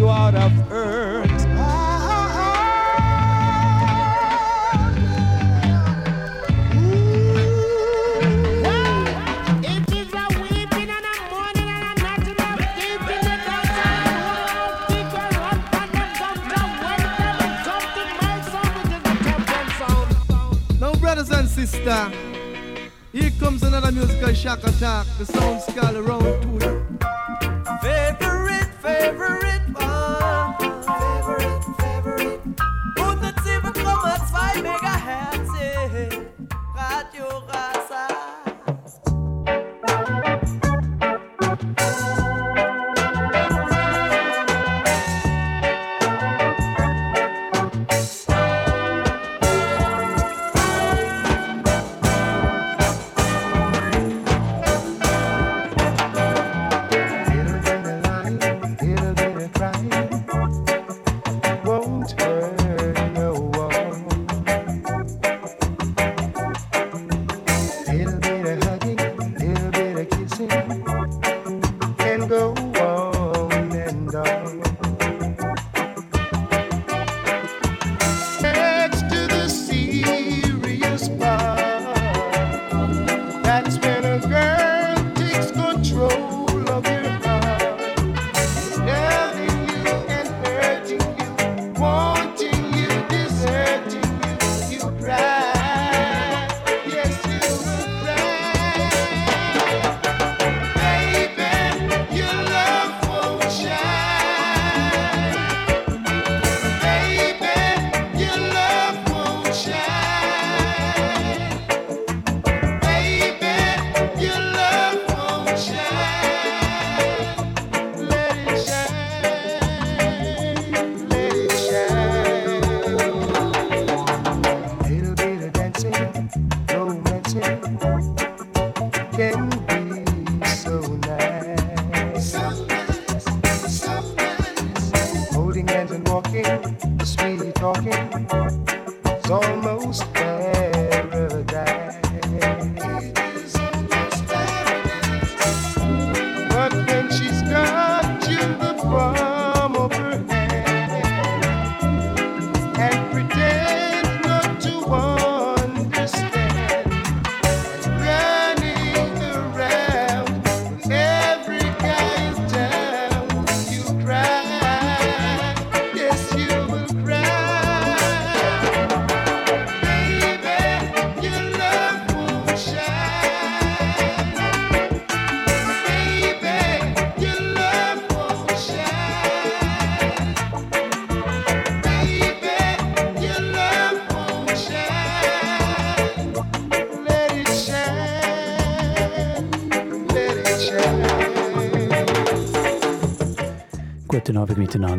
you out of earth. Now, brothers and sisters, here comes another musical shock attack. The sound skull around to Favorite, favorite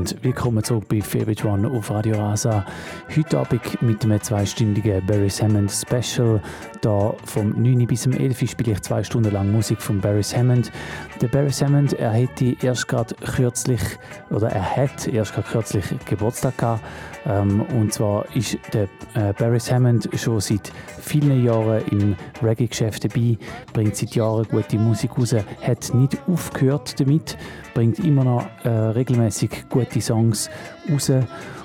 miteinander. Willkommen zurück bei Favorite One auf Radio Rasa. Heute Abend mit einem zweistündigen Barry Hammond Special. Da vom 9 bis zum 11 spiele ich zwei Stunden lang Musik von Barry Hammond. Der Barry Hammond, er hätte erst gerade kürzlich, oder er hat erst gerade kürzlich Geburtstag gehabt. Ähm, und zwar ist der äh, Barry Hammond schon seit vielen Jahren im Reggae-Geschäft dabei, bringt seit Jahren gute Musik raus, hat nicht aufgehört damit, bringt immer noch äh, regelmäßig gute Songs raus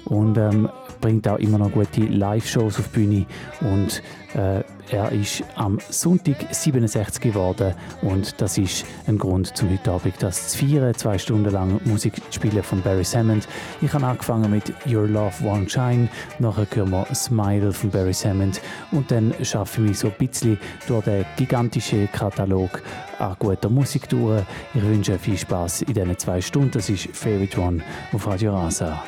und ähm, bringt auch immer noch gute Live-Shows auf die Bühne und äh, er ist am Sonntag 67 geworden und das ist ein Grund zum heute Abend das zu feiern, zwei Stunden lang Musik zu spielen von Barry Hammond. Ich habe angefangen mit Your Love Won't Shine, nachher hören wir Smile von Barry Hammond und dann schaffe ich mich so ein bisschen durch den gigantischen Katalog an guter Musik durch. Ich wünsche viel Spaß in diesen zwei Stunden. Das ist Favorite One auf Radio Rasa.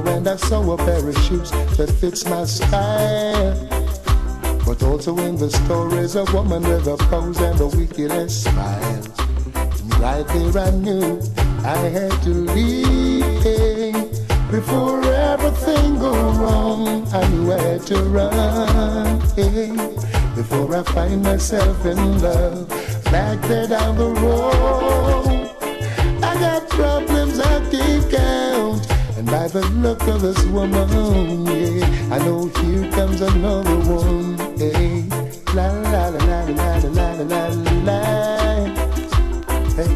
Window and I saw a pair of shoes that fits my style. But also in the store is a woman with a pose and a wickedest smile. Right there I knew I had to leave. Before everything go wrong, I knew I had to run. Before I find myself in love, back there down the road. By the look of this woman, yeah, I know here comes another one. Hey, la la la la la la la la la. Hey,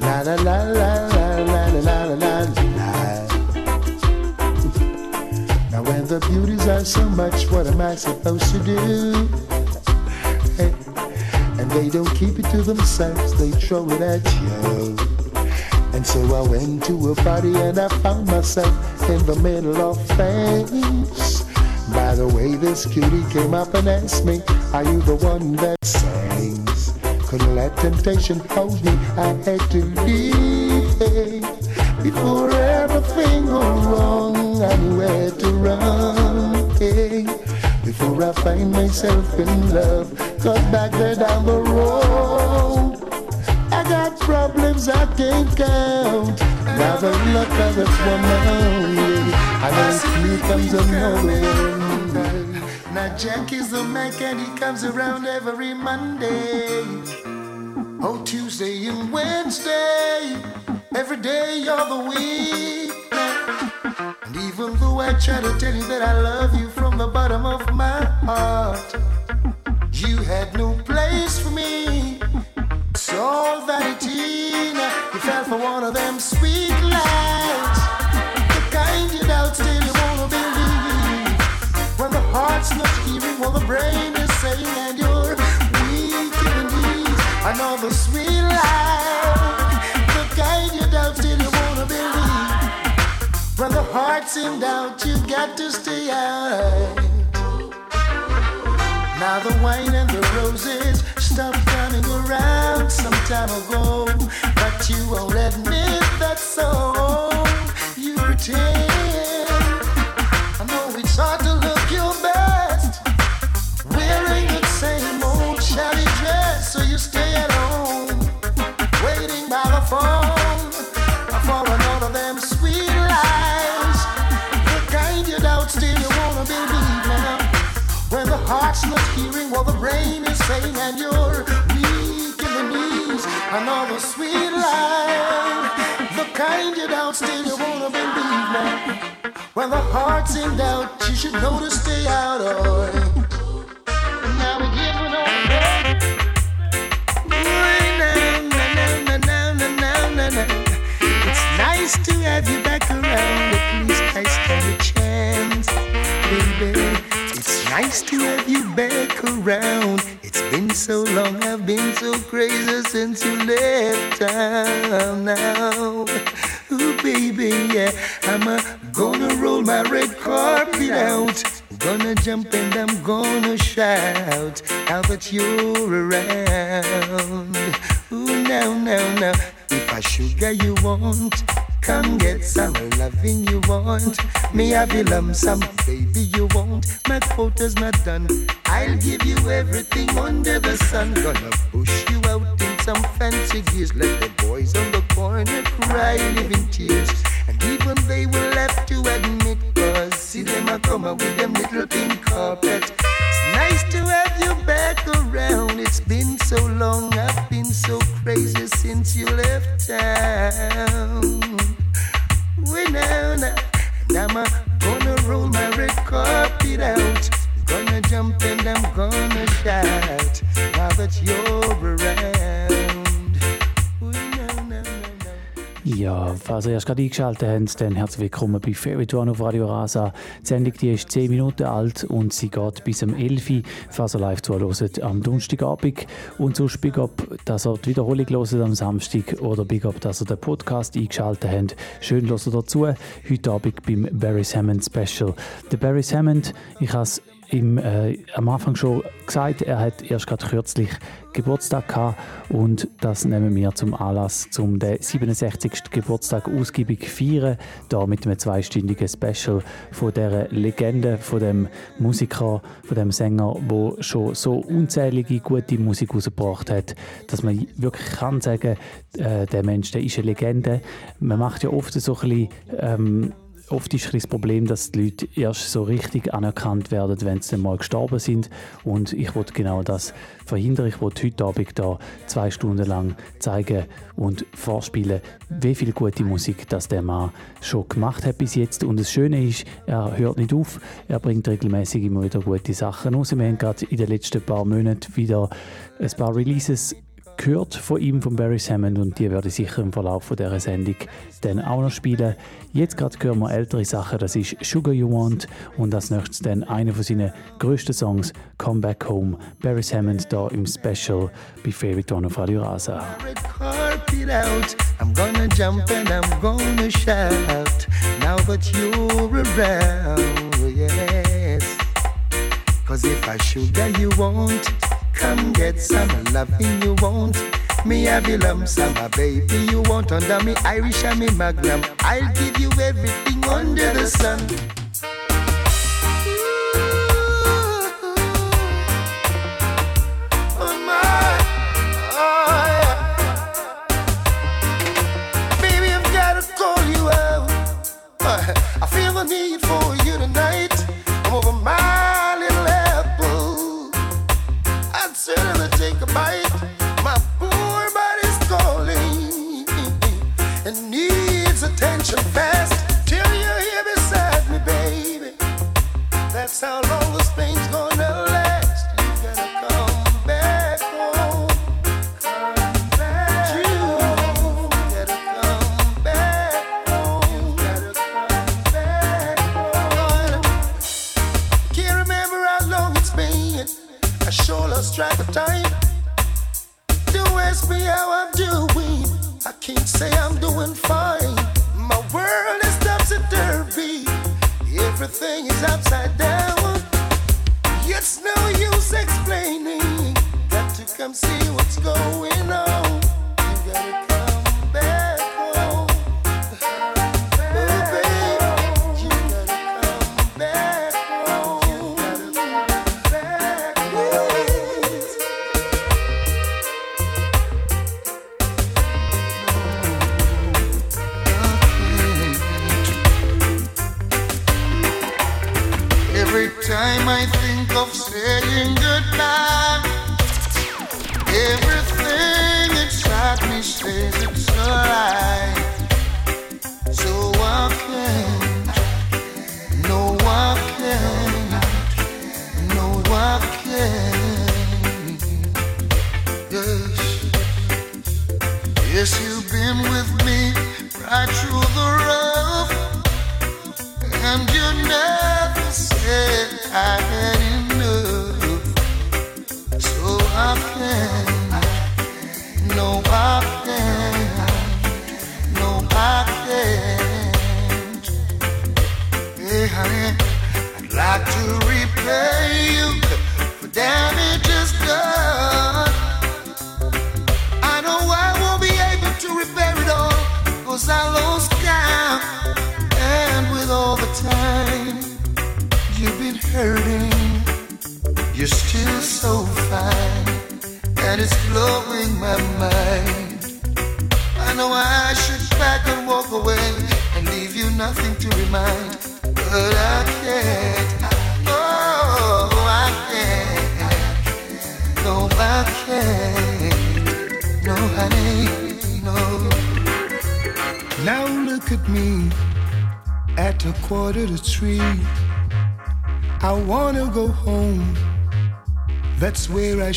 la la la la la la la la la la. Now when the beauties are so much, what am I supposed to do? Hey, and they don't keep it to themselves, they throw it at you. And so I went to a party and I found myself in the middle of things. By the way, this cutie came up and asked me, Are you the one that sings? Couldn't let temptation hold me, I had to leave. Before everything go wrong, I knew where to run. Eh. Before I find myself in love, cause back there down the road, got problems I can't count. The look of this woman, I know here comes another one. Now Jack is the Mac and he comes around every Monday. Oh, Tuesday and Wednesday, every day of the week. And even though I try to tell you that I love you from the bottom of my heart, you had no place for me. All vanity. You fell for one of them sweet lies, the kind you doubt still you wanna believe. When the heart's not hearing what the brain is saying, and you're weak in the knees. Another sweet lie, the kind you doubt still you wanna believe. When the heart's in doubt, you got to stay out. Now the wine and the roses stopped coming around some time ago, but you won't admit that so. You pretend. I know it's hard to look your best, wearing the same old shabby dress, so you stay at home, waiting by the phone not hearing what the brain is saying, and you're weak in the knees, another sweet lie. The kind you doubt, still you wanna believe now. When the heart's in doubt, you should know to stay out of. Nice to have you back around. It's been so long, I've been so crazy since you left town now. Ooh, baby, yeah. I'm uh, gonna roll my red carpet out. Gonna jump and I'm gonna shout now that you're around. Ooh, now, now, now. If I sugar you want, come get some loving you want. Me have you lump some, baby you want. My quota's not done. I'll give you everything under the sun. Gonna push you out in some fancy gears. Let the boys on the corner cry, living tears. And even they will have to admit, cause see them a come up with them little pink carpet. It's nice to have you back around. It's been so long, I've been so crazy since you left town. We now, I'm gonna roll my red carpet out. Gonna jump and I'm gonna shout now that you're Ja, falls ihr erst gerade eingeschaltet habt, dann herzlich willkommen bei Favorite One auf Radio Rasa. Die Sendung die ist 10 Minuten alt und sie geht bis um 11 Uhr, falls ihr live zuhört, am Donnerstagabend. Und sonst Big Up, dass ihr die Wiederholung hört am Samstag oder Big Up, dass ihr den Podcast eingeschaltet habt. Schön hört ihr dazu. Heute Abend beim Barry Hammond Special. Der Barry Hammond, ich habe es ihm äh, am Anfang schon gesagt, er hat erst gerade kürzlich Geburtstag gehabt und das nehmen wir zum Anlass, zum den 67. Geburtstag ausgiebig feiern, da mit einem zweistündigen Special von der Legende, von dem Musiker, von dem Sänger, wo schon so unzählige gute Musik rausgebracht hat, dass man wirklich kann sagen, äh, der Mensch, der ist eine Legende. Man macht ja oft so ein bisschen ähm, oft ist das Problem, dass die Leute erst so richtig anerkannt werden, wenn sie mal gestorben sind. Und ich wollte genau das verhindern. Ich wollte heute Abend da zwei Stunden lang zeigen und vorspielen, wie viel gute Musik das der Mann schon gemacht hat bis jetzt. Und das Schöne ist, er hört nicht auf. Er bringt regelmäßig immer wieder gute Sachen raus. Wir haben gerade in den letzten paar Monaten wieder ein paar Releases gehört von ihm, von Barry Hammond, und die werde ich sicher im Verlauf von dieser Sendung dann auch noch spielen. Jetzt gerade hören wir ältere Sachen, das ist Sugar You Want und als nächstes dann einer von seinen grössten Songs, Come Back Home, Barry Hammond da im Special bei Favorite One auf Radio Rasa. Cause if I sugar you want Come get some loving you won't. Me have you lump some, my baby you want under me Irish and me Magnum. I'll give you everything under the sun. track of time. You ask me how I'm doing. I can't say I'm doing fine. My world is topsy turvy. Everything is upside down. It's no use explaining. Got to come see what's going on.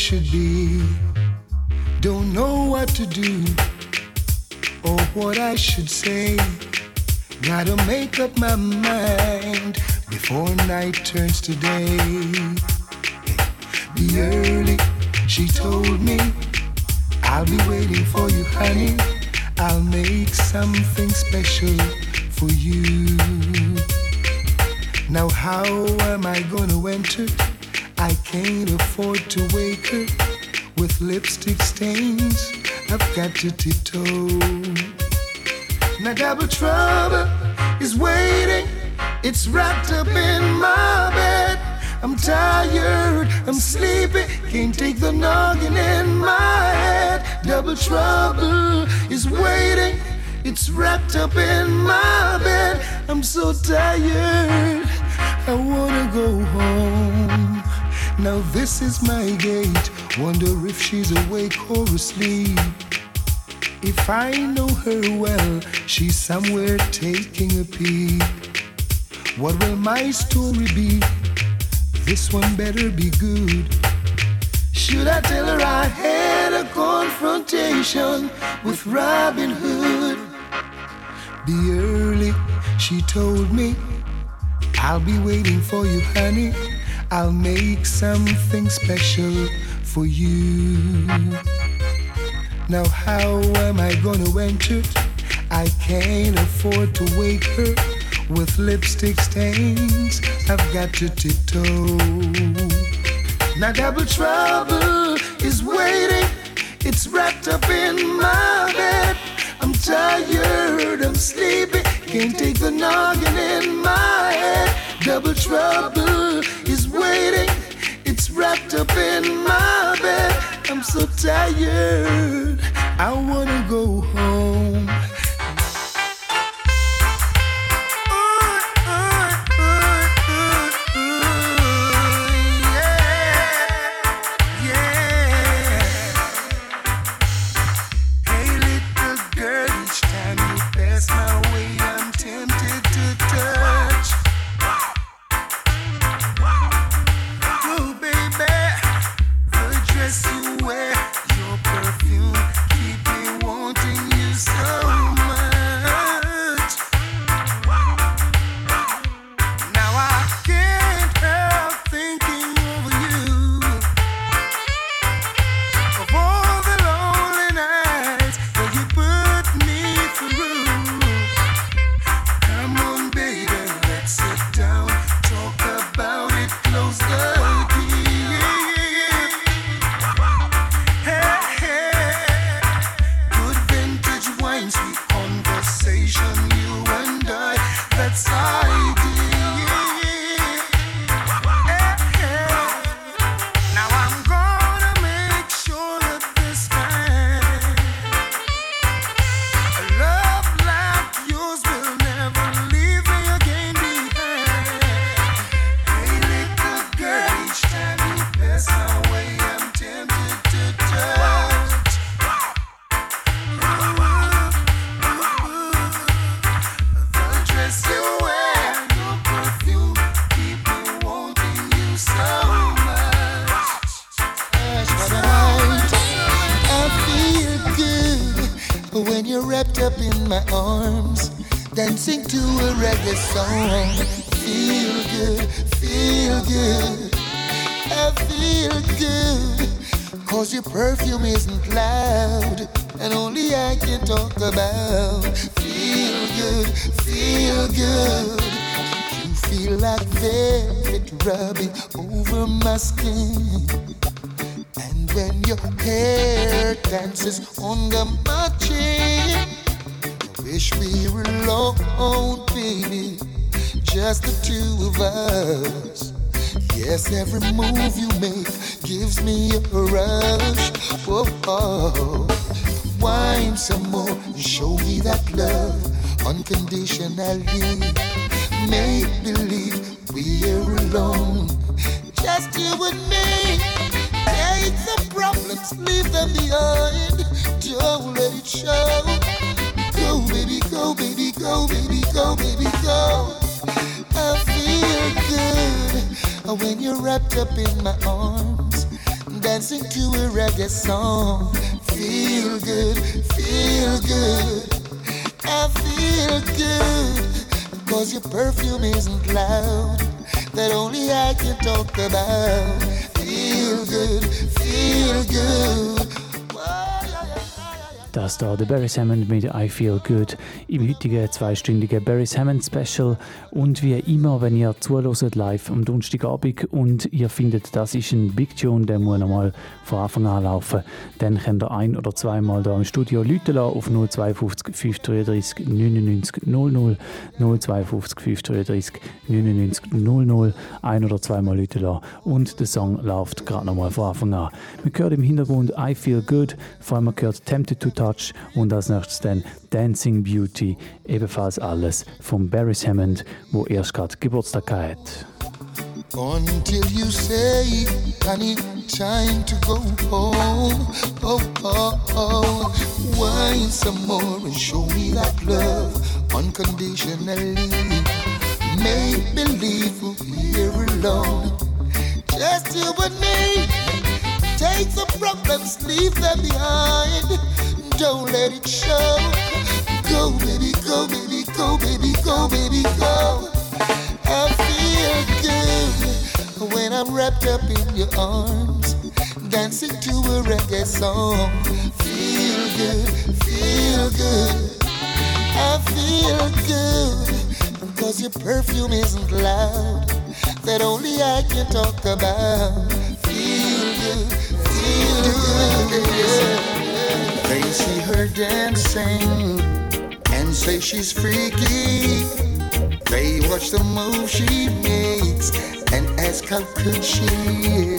Should be. Don't know what to do. or what I should say. Gotta make up my mind before night turns to day. To tiptoe. Now, double trouble is waiting. It's wrapped up in my bed. I'm tired, I'm sleepy, can't take the noggin in my head. Double trouble is waiting, it's wrapped up in my bed. I'm so tired, I wanna go home. Now this is my gate, wonder if she's awake or asleep. If I know her well, she's somewhere taking a peek. What will my story be? This one better be good. Should I tell her I had a confrontation with Robin Hood? Be early, she told me. I'll be waiting for you, honey. I'll make something special for you. Now, how am I gonna enter? I can't afford to wake her with lipstick stains. I've got to tiptoe. Now double trouble is waiting. It's wrapped up in my bed. I'm tired, I'm sleepy. Can't take the noggin in my head. Double trouble is waiting. It's wrapped up in my. I'm so tired. I wanna go home. Barry Hammond mit I Feel Good im heutigen zweistündigen Barry Hammond Special. Und wie immer, wenn ihr zuhört live am Donnerstagabend und ihr findet, das ist ein Big Tune, der muss nochmal von Anfang an laufen, dann könnt ihr ein- oder zweimal da im Studio Leute auf 052 533 99 00 052 533 99 00 ein- oder zweimal Leute lassen und der Song läuft gerade nochmal von Anfang an. Man hört im Hintergrund I Feel Good, vor allem man hört Tempted to Touch und als nächstes dann Dancing Beauty, ebenfalls alles von Barry Hammond, erst gerade Geburtstag hat. Until you say, honey, time to go home. Oh, oh, oh. Wine some more and show me that love unconditionally. Make believe we'll here alone. Just you and me. Take the problems, leave them behind. Don't let it show. Go, baby, go, baby, go, baby, go, baby, go. I feel good when I'm wrapped up in your arms, dancing to a reggae song. Feel good, feel good. I feel good because your perfume isn't loud, that only I can talk about. Feel good, feel good. Yeah. They see her dancing say she's freaky. They watch the move she makes and ask how good she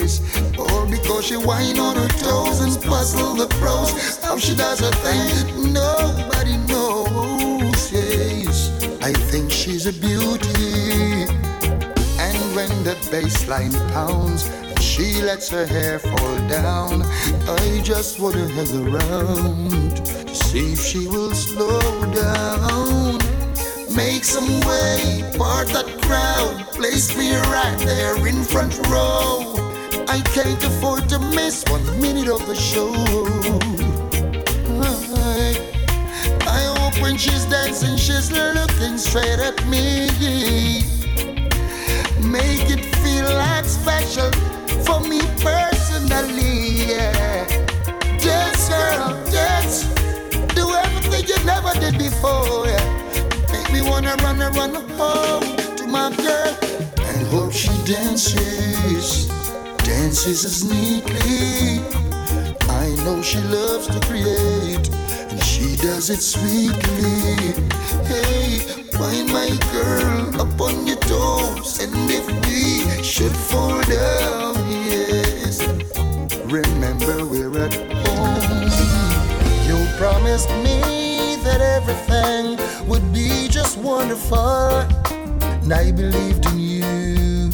is. All because she whine on her toes and puzzle the pros. How she does her thing, nobody knows. Yes, I think she's a beauty. And when the bass line pounds, she lets her hair fall down. I just wanna hang around to see if she will slow down. Make some way, part that crowd, place me right there in front row. I can't afford to miss one minute of the show. I, I hope when she's dancing, she's looking straight at me. Make it feel like special for me personally. Yeah. Dance, girl, dance. Do everything you never did before. Yeah. Make me wanna run and run home to my girl and hope she dances, dances as neatly. I know she loves to create, and she does it sweetly. Hey, find my girl up on your toes, and if we should fall down, remember we're at home. You promised me that everything would be just wonderful, and I believed in you.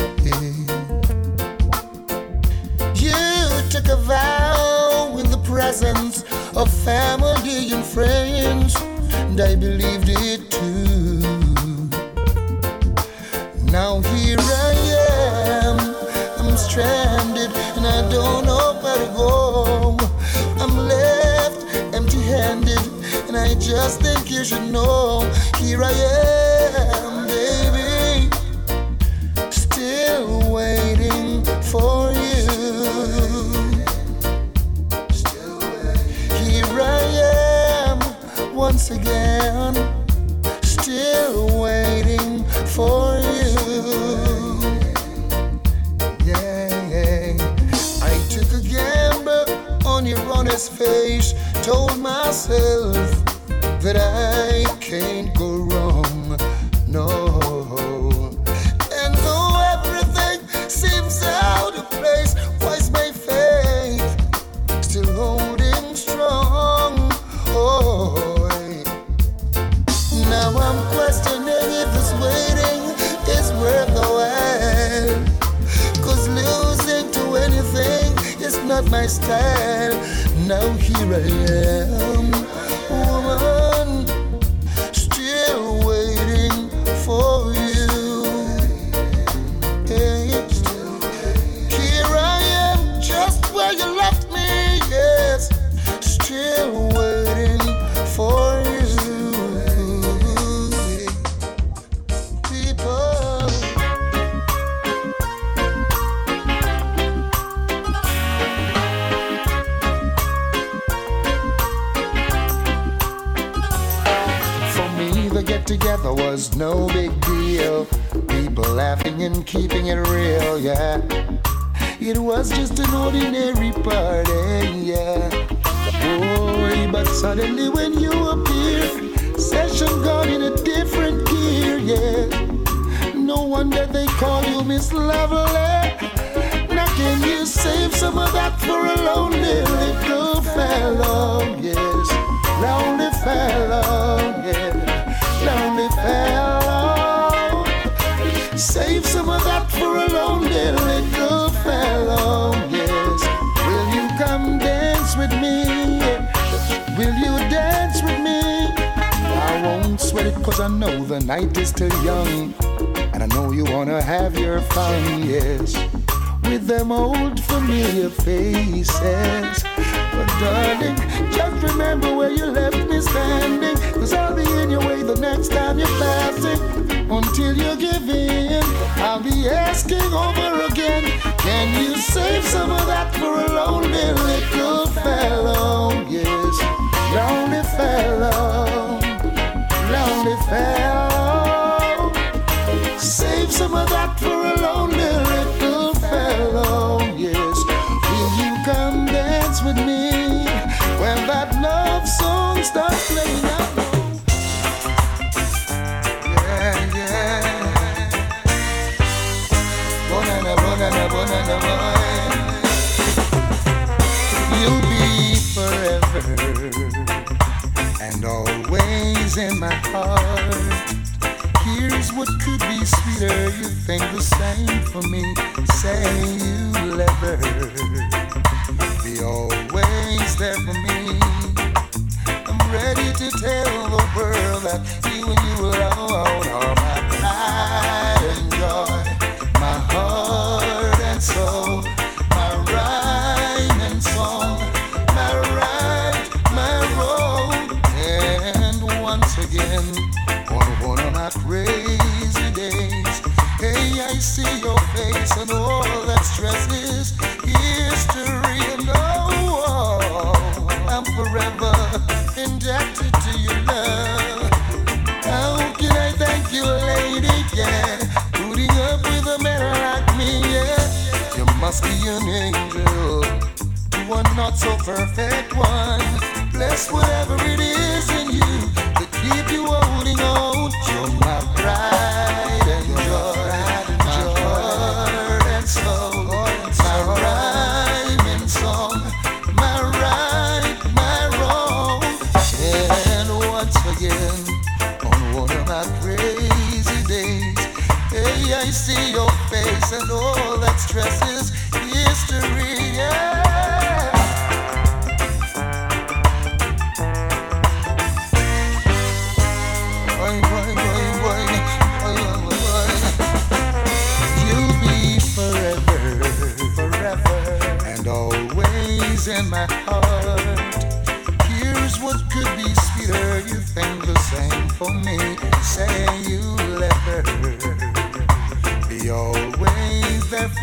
You took a vow in the presence of family and friends, and I believed it too. Now here I am, I'm stranded and I don't know where to go. I'm left empty handed, and I just think you should know. Here I am, baby, still waiting for you. Here I am once again, still waiting for you. Honest face, told myself that I can't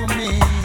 for me.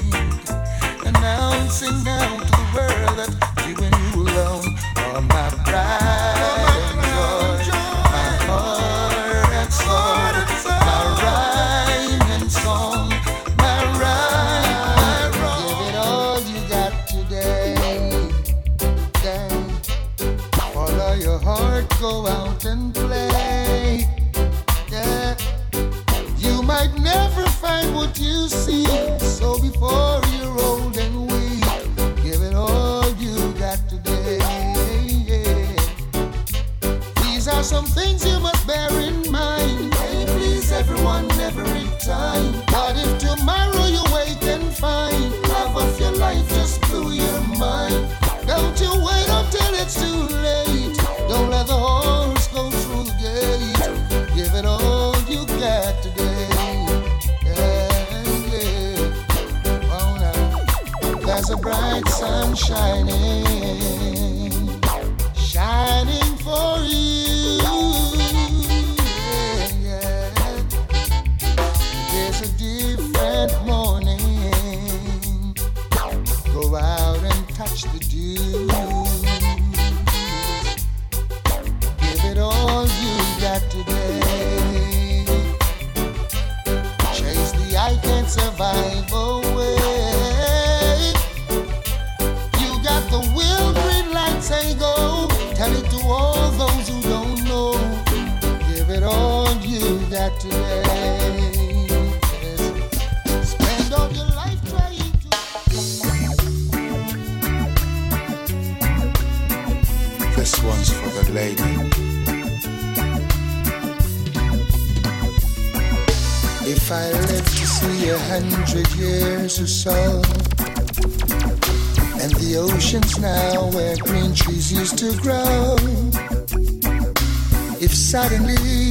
Suddenly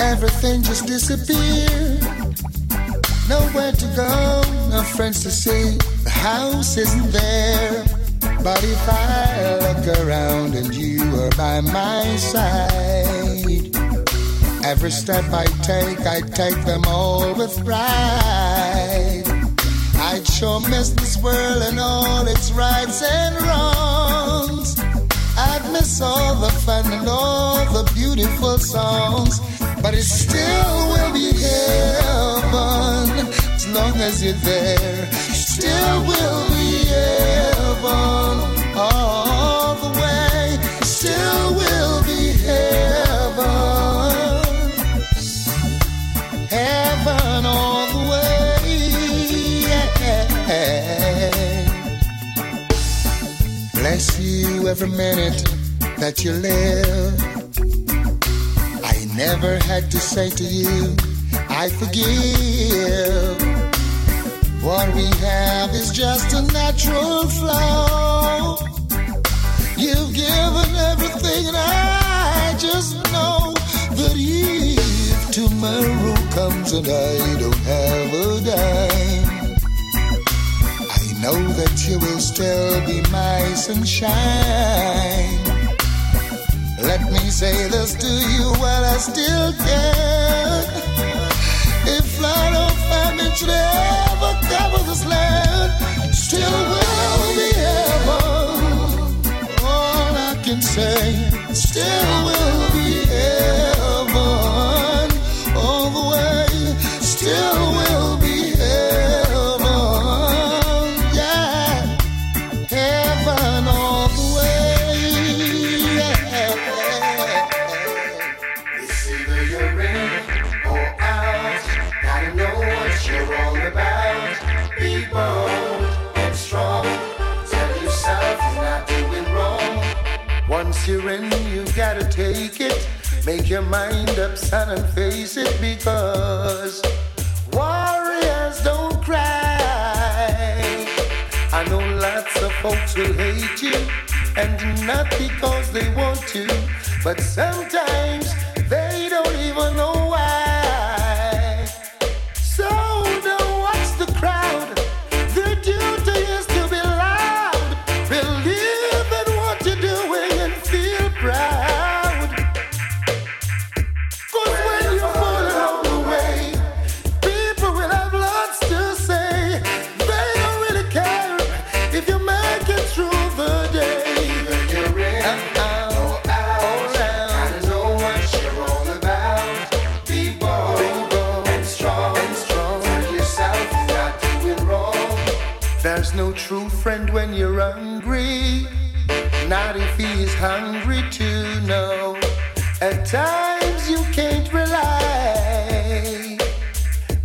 everything just disappeared, nowhere to go, no friends to see, the house isn't there. But if I look around and you are by my side, Every step I take, I take them all with pride. I'd sure miss this world and all its rights and wrongs. Miss all the fun and all the beautiful songs. But it still will be heaven as long as you're there. Still will be heaven all the way. Still will be heaven. heaven all the way. Yeah. Bless you every minute that you live. I never had to say to you, I forgive. What we have is just a natural flow. You've given everything, and I just know that if tomorrow comes and I don't have a dime, I know that you will still be my sunshine. Say this to you while I still can. If flood or famine should ever cover this land, still will be heaven. All I can say, still will your mind up, son, and face it because warriors don't cry. I know lots of folks will hate you, and not because they want to, but sometimes they don't even know hungry to know. At times you can't rely.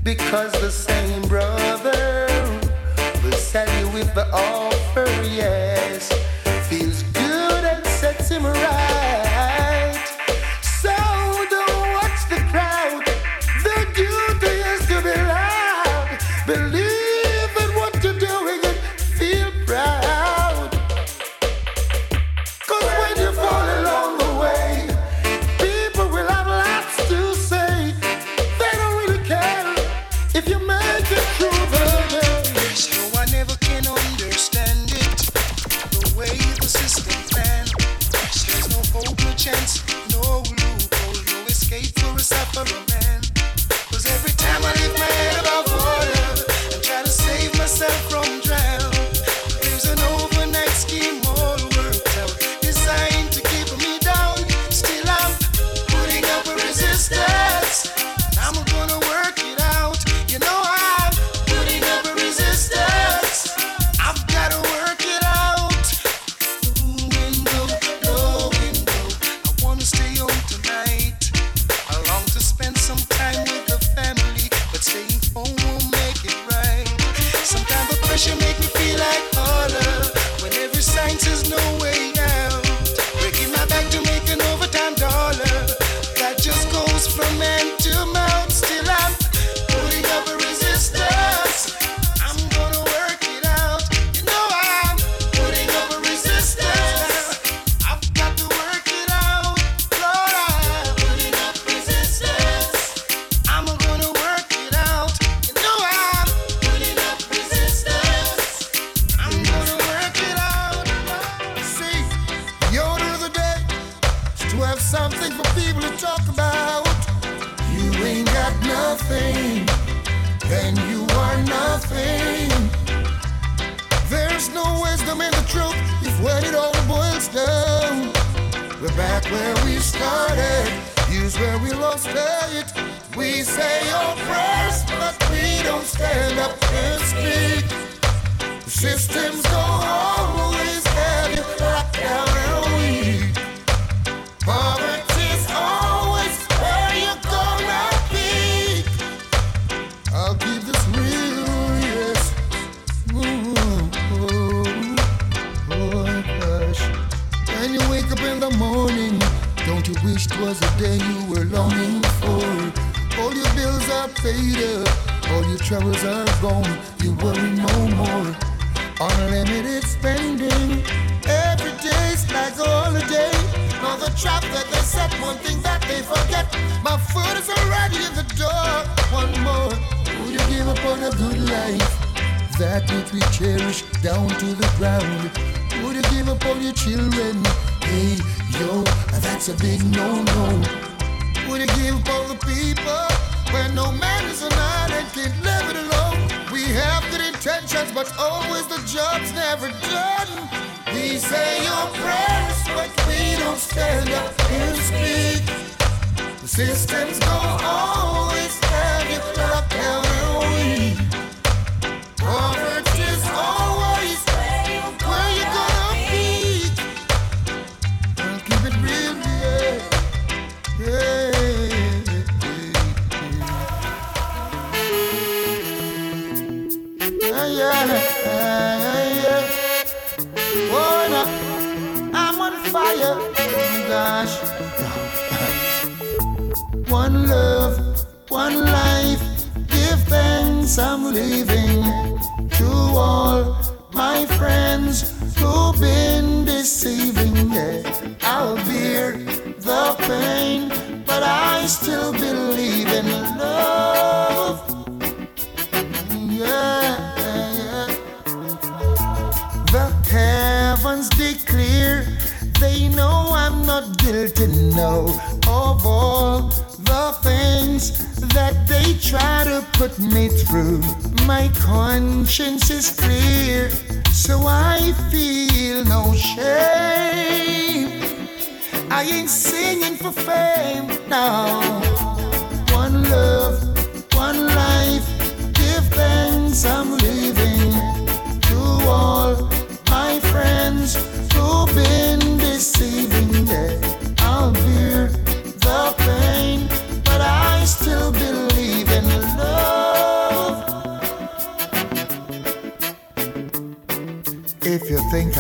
Because the same brother will sell you with the offer, yes.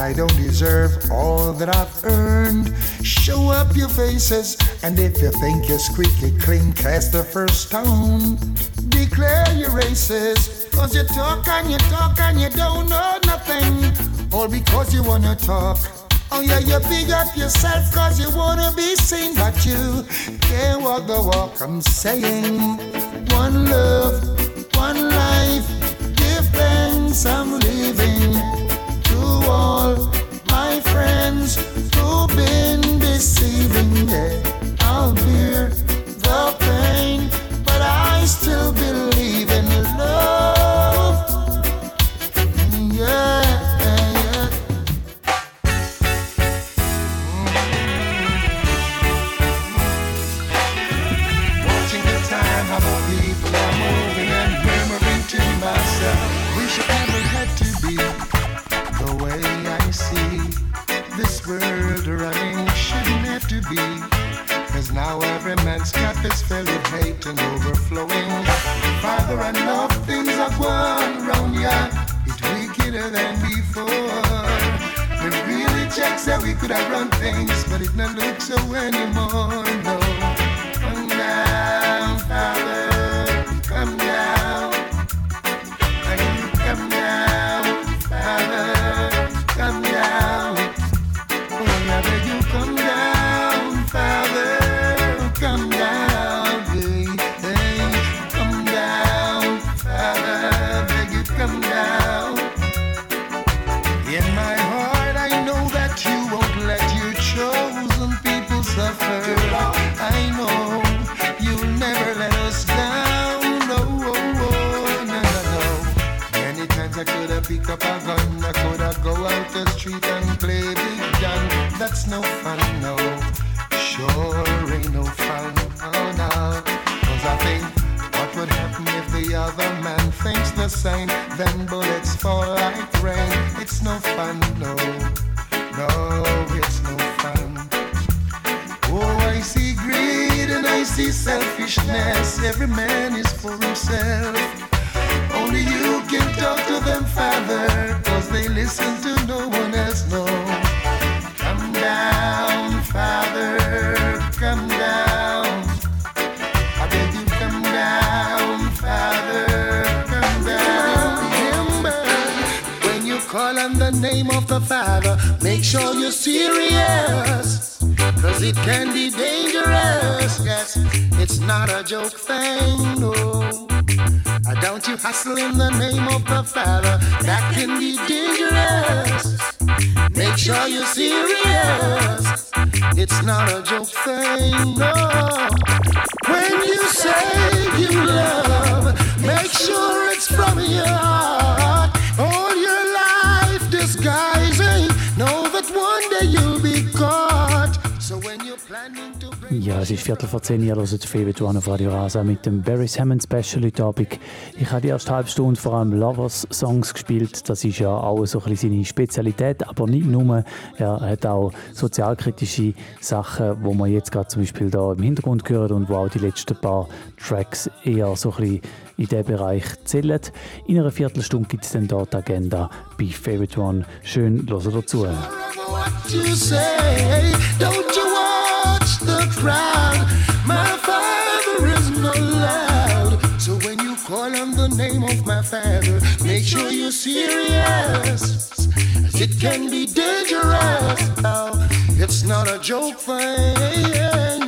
I don't deserve all that I've earned. Show up your faces, and if you think you're squeaky clean, cast the first stone. Declare your races, cause you talk and you talk and you don't know nothing. All because you wanna talk. Oh yeah, you big up yourself cause you wanna be seen, but you can't walk the walk. I'm saying one love, one life, give thanks, I'm living all my friends who've been deceiving. Yeah, I'll bear the pain, but I still believe. Every man's cup is filled with hate and overflowing. Father, I love things are going around ya. It's wickeder than before. We really checks that we could have run things, but it not look so anymore, no. Hustle in the name of the Father, that can be dangerous. Make sure you're serious. It's not a joke thing, no. When you say you love, make sure it's from your heart. All your life disguising, know that one day you'll be caught. So when you're planning to Ja, es ist Viertel vor zehn, ihr hört Favorite One auf Radio Rasa mit dem Beres Hammond Special heute Abend. Ich habe die erste halbe Stunde vor allem Lovers-Songs gespielt. Das ist ja auch so ein bisschen seine Spezialität, aber nicht nur. Er hat auch sozialkritische Sachen, wo man jetzt gerade zum Beispiel da im Hintergrund hört und wo auch die letzten paar Tracks eher so ein bisschen in diesen Bereich zählen. In einer Viertelstunde gibt es dann dort die Agenda bei Favorite One. Schön, hören dazu. Don't you watch the crowd? Call on the name of my father, make sure you're serious. As it can be dangerous. Oh, it's not a joke thing.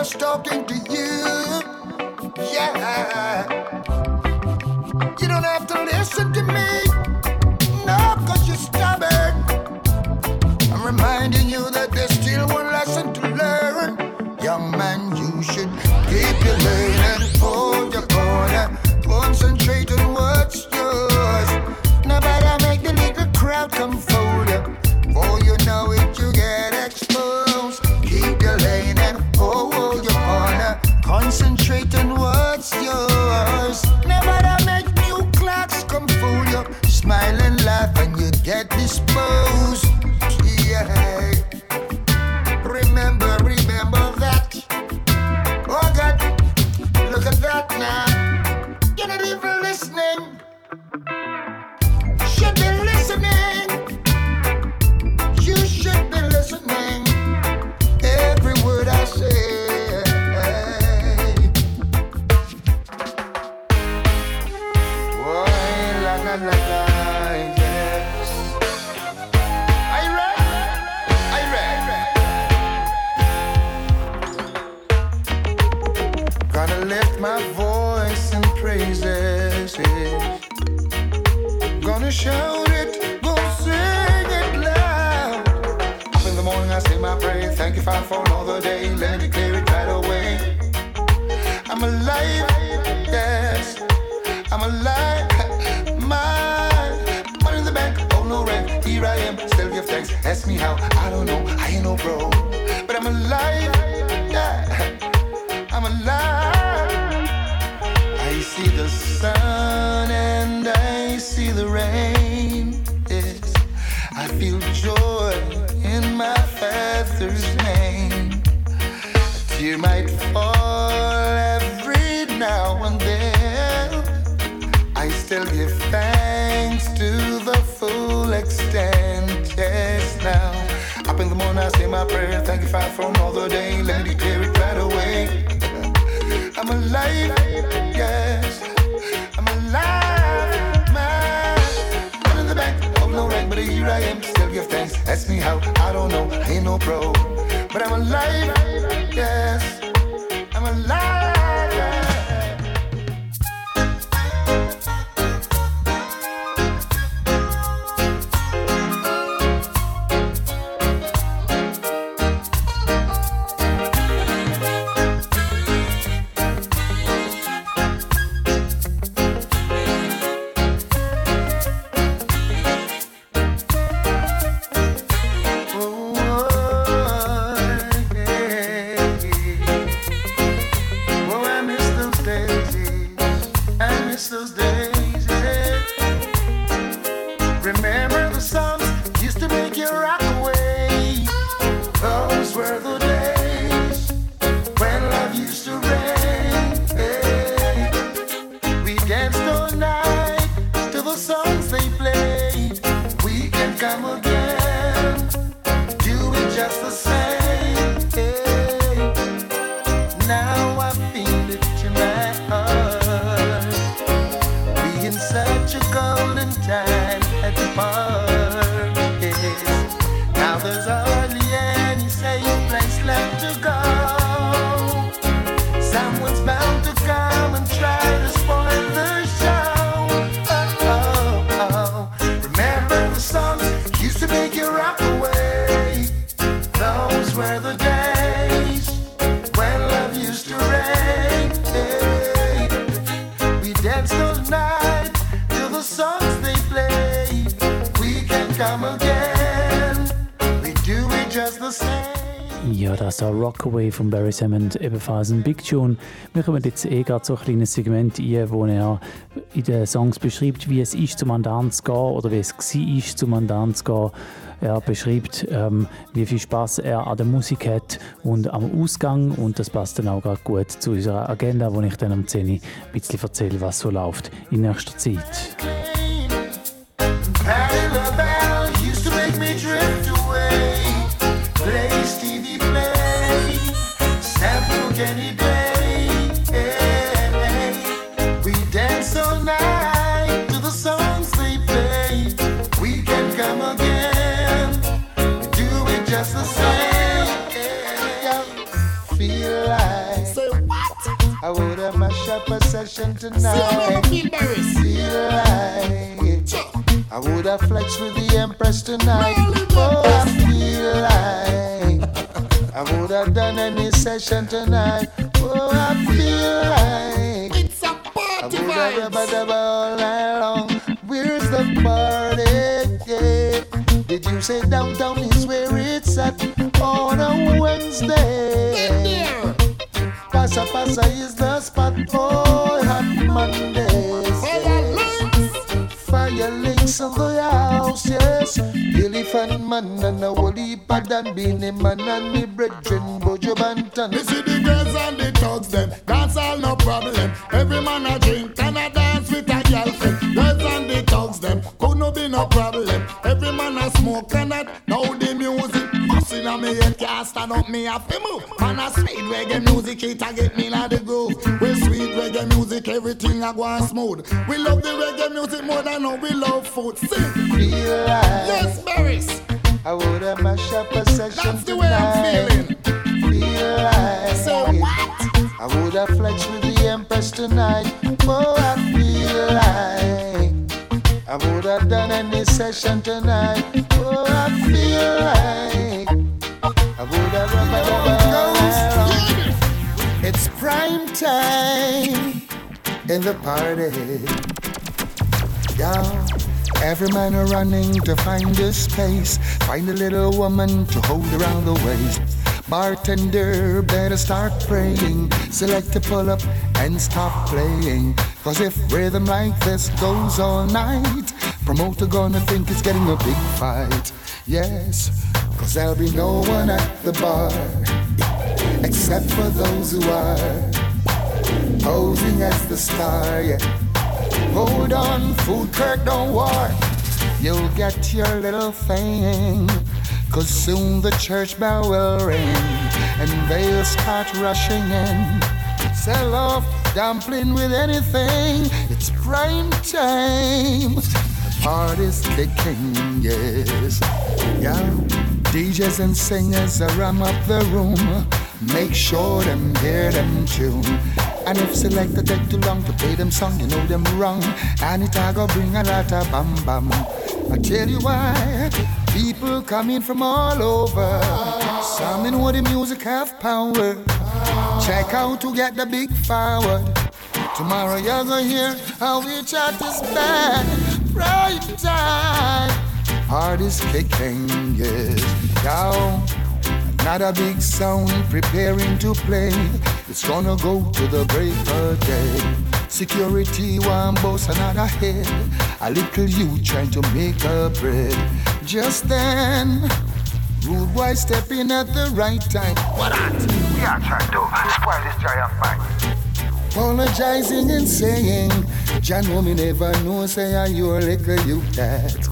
Just talking ist Rockaway von Barry Hammond, ebenfalls ein Big Tune. Wir kommen jetzt eh gerade so ein kleines Segment ein, wo er in den Songs beschreibt, wie es ist, zum Mandan zu gehen oder wie es war, zum Mandan zu gehen. Er beschreibt, ähm, wie viel Spaß er an der Musik hat und am Ausgang. Und das passt dann auch gerade gut zu unserer Agenda, wo ich dann am 10 ein bisschen erzähle, was so läuft in nächster Zeit. Any day. We dance all night to the songs they play. We can come again, we do it just the same. Feel like Say what? I would have mash up a session I tonight. feel Feel like I would have flexed with the Empress tonight. Oh, I feel like I would have done any session tonight. Oh, I feel like It's a party I would have rubber vibes. dubber all night long. Where's the party? Yeah. Did you say downtown is where it's at on a Wednesday? There. Passa Passa is the spot for hot Mondays. Fire links. In the house, yes. Elephant man and a heap of them Beenie Man and me brethren Buju Banton. You see the girls and the thugs them dance all no problem. Every man a drink and a dance with a girlfriend. Girls and the thugs them could no be no problem. Every man a smoke and that now the music busting on me head can't stand up me have to move. Man a sweet reggae music it a get me like the groove. With reggae music everything a go on smooth. We love the reggae music more than how we love food. Sing Feel like yes, Beres. I would have mash up a session That's the way I'm tonight. feeling. Feel like So what? I would have flexed with the Empress tonight. Oh, I feel like I would have done any session tonight. Oh, I feel like I would have rubber It's prime time in the party. Yeah. Every man are running to find a space. Find a little woman to hold around the waist. Bartender, better start praying. Select to pull up and stop playing. Cause if rhythm like this goes all night, promoter gonna think it's getting a big fight. Yes, cause there'll be no one at the bar except for those who are posing as the star. Yeah. Hold on, food court, don't war. You'll get your little thing. Cause soon the church bell will ring and they'll start rushing in. Sell off dumpling with anything. It's prime time. The party's kicking, yes. Yeah. DJs and singers are up the room. Make sure them hear them tune. And if selector take too long to play them song, you know them wrong. And it go bring a lot of bam bam. I tell you why. People coming from all over. Some in what the music have power. Check out to get the big forward. Tomorrow you're gonna hear how we chat is bad. Right time. Party's kicking, yes. Down. Another big sound preparing to play. It's gonna go to the break of day. Security one boss another head. A little you trying to make a bread. Just then, rude boy step in at the right time. What at? We are trying to spoil this giant fight. Apologizing and saying, John me never know say I you a liquor you that.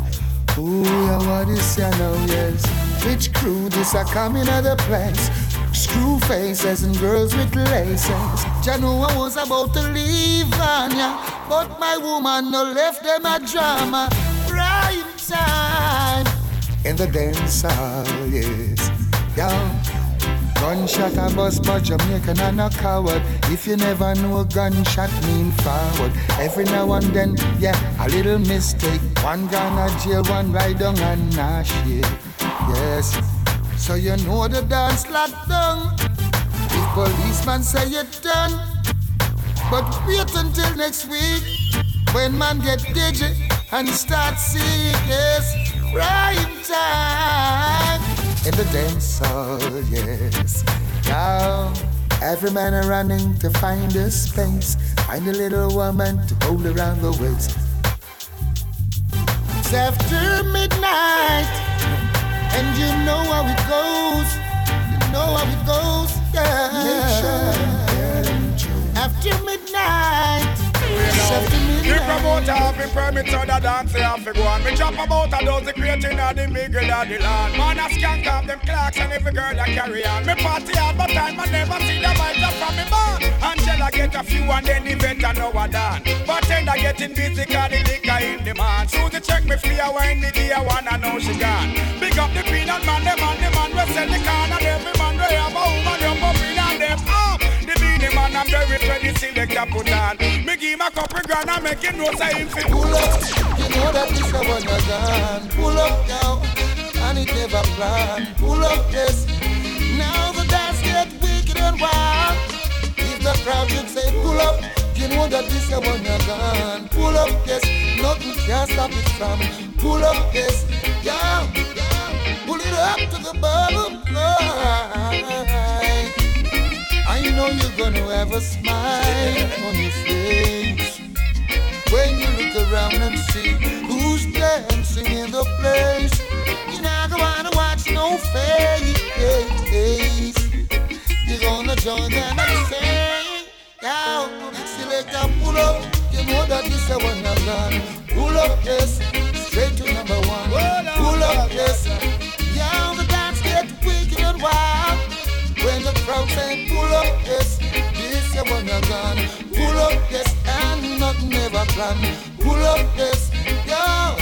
Ooh, yeah, what is ya now, yes. Which crew this a coming at the place? Screw faces and girls with laces. Jah know I was about to leave on ya, but my woman no left them a drama. Prime time in the dance hall, yes. Yeah. Gunshot a bust but Jamaican and a coward If you never know gunshot mean forward Every now and then, yeah, a little mistake One gonna jail, one ride down and nah shit Yes, so you know the dance locked down. If policeman say it done. But wait until next week When man get digi and start seeing Yes, right time. In the dance hall, yes. Now, every man are running to find a space, find a little woman to hold around the waist. It's after midnight, and you know how it goes. You know how it goes, yeah. After midnight, after The promoter have the permit to the dance, have to go on. Me drop about a dozen creating of the middle of the land. Man, I skank off them clocks and every girl that carry on. Me party hard, but time I never see the vibes up from me barn. Angela get a few and then the better know what done. Bartender getting busy, cause the liquor in demand. Susie check me free, I wine me dear one, I know she gone. Big up the peanut man, the man, the man, we sell the can, and every man we have a woman, you bumping on them up. Man, I'm very ready, select a put on. Me give him a couple grand, I make him know say him fit. Pull up, you know that this a one you're gone. Pull up now, and it never planned. Pull up, yes. Now the dance get wicked and wild. If the crowd should say pull up, you know that this a one you're gone. Pull up, yes. Nothing can stop it from. Pull up, yes. Yeah, yeah. Pull it up to the bottom line. I know you're gonna have a smile on your face when you look around and see who's dancing in the place. You're not gonna wanna watch no face. You're gonna join them and sing. Now, select a pull up. You know that this a one of gone. Pull up, yes. Straight to number one. Pull up, yes. Yeah, the dance get wicked and wild. Crowd say pull up, yes, this a one a gone. Pull up, yes, and nothing ever plan. Pull up, yes, yo,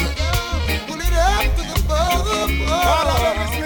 pull it up to the bottom.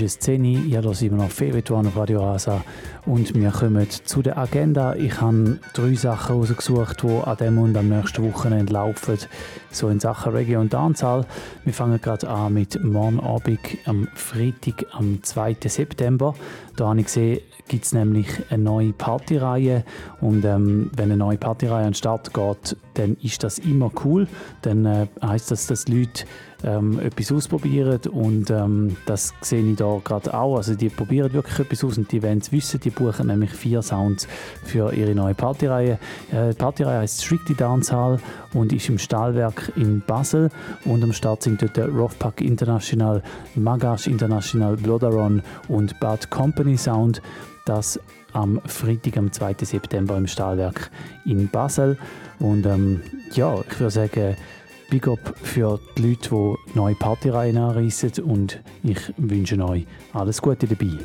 ist es 10 Uhr. Ihr hört immer noch One auf Radio Rasa. Und wir kommen zu der Agenda. Ich habe drei Sachen rausgesucht, die an dem und am nächsten Wochenende laufen. So in Sachen Reggae und Dancehall. Wir fangen gerade an mit morgen am Freitag, am 2. September. Da habe ich gesehen, gibt es nämlich eine neue Partyreihe. Und ähm, wenn eine neue Partyreihe an den Start geht, dann ist das immer cool. Dann äh, heisst das, dass die Leute ähm, etwas ausprobieren und ähm, das sehe ich da gerade auch. Also die probieren wirklich etwas aus und die wollen es wissen. Die buchen nämlich vier Sounds für ihre neue Partyreihe. Äh, die Partyreihe heißt Strictly Dancehall und ist im Stahlwerk in Basel und am Start sind dort der Roughpack International, Magash International, Blodaron und Bad Company Sound. Das am Freitag, am 2. September im Stahlwerk in Basel. Und ähm, ja, ich würde sagen, Big Up für die Leute, die neue Partyreihen anreissen und ich wünsche euch alles Gute dabei.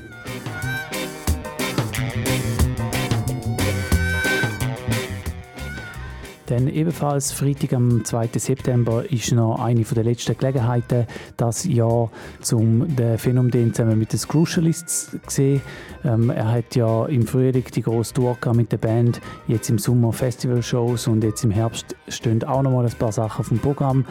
Dann ebenfalls Freitag am 2. September ist noch eine der letzten Gelegenheiten, das Jahr zum den Phänomen zusammen mit den Crucialists gesehen. Ähm, er hat ja im Frühling die grosse Tour mit der Band, jetzt im Sommer Festival-Shows und jetzt im Herbst stehen auch noch mal ein paar Sachen auf dem Programm.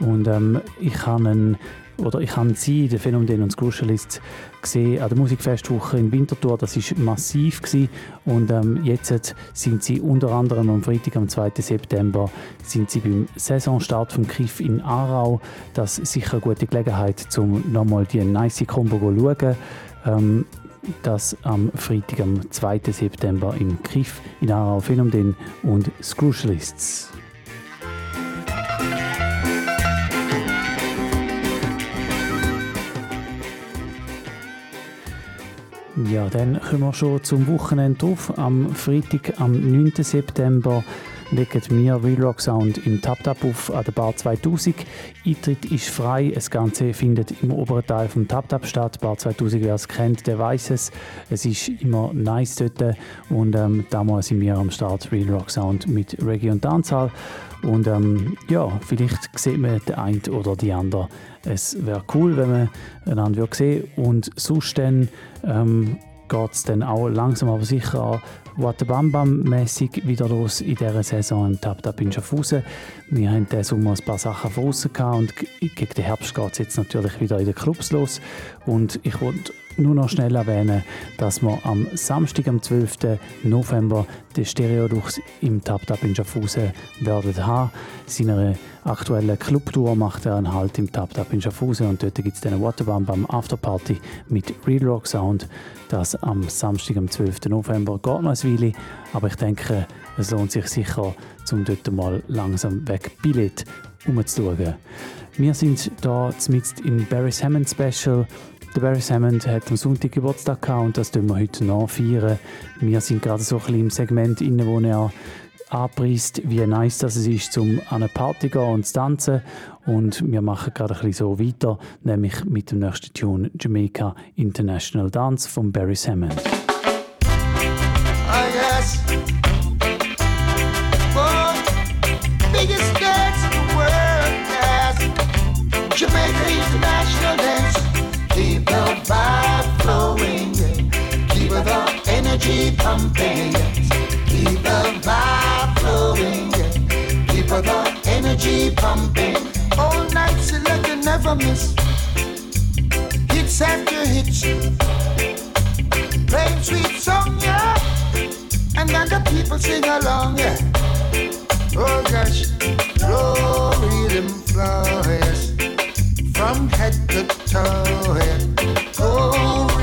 Und ähm, ich habe einen oder ich habe sie, den Phänomen und Crucialists, gesehen an der Musikfestwoche in Winterthur. Das war massiv gewesen. und ähm, jetzt sind sie unter anderem am Freitag, am 2. September, sind sie beim Saisonstart vom Kiff in Aarau. Das ist sicher eine gute Gelegenheit, um nochmal die nice Combo zu schauen. Ähm, das am Freitag, am 2. September im Kiff in Aarau Phänomen und Crucialists. Ja, dann kommen wir schon zum Wochenende drauf. Am Freitag, am 9. September, legen wir Real Rock Sound im Tap Tap auf an der Bar 2000. Eintritt ist frei. Das Ganze findet im oberen Teil vom Tap Tap statt. Bar 2000, wer es kennt, der weiß es. Es ist immer nice dort. Und ähm, damals sind wir am Start Real Rock Sound mit Reggae und Dancehall. Und ähm, ja, vielleicht sieht man den einen oder die andere. Es wäre cool, wenn man einander sehen Und sonst dann ähm, geht es dann auch langsam aber sicher an Watabambam-mässig wieder los in dieser Saison im Tap Tap in Schaffhausen. Wir haben diesen Sommer ein paar Sachen draussen gehabt und gegen den Herbst geht es jetzt natürlich wieder in den Clubs los. Und ich wollte nur noch schnell erwähnen, dass wir am Samstag, am 12. November, den Stereodux im Tap Tap in Schaffhausen werden haben. Seine aktuellen Clubtour macht er einen Halt im Tap Tap in Schaffhausen und dort gibt es eine Waterbomb am Afterparty mit Real Rock Sound. Das am Samstag, am 12. November geht noch ein Weile, aber ich denke, es lohnt sich sicher, um dort mal langsam weg Billett umzuschauen. Wir sind hier mitten im Barry Hammond Special der Barry Hammond hat am Sonntag Geburtstag gehabt und das tun wir heute noch feiern. Wir sind gerade so ein bisschen im Segment inne, wo er anpreist, wie nice das ist, um an eine Party zu gehen und zu tanzen. Und wir machen gerade ein bisschen so weiter, nämlich mit dem nächsten Tune Jamaica International Dance von Barry Hammond. Energy pumping, keep the vibe flowing, keep the energy pumping. All night selector never miss. Hits after hits, playing sweet song, yeah, and the people sing along, yeah. Oh gosh, flow rhythm flow, yes from head to toe. Yeah. Go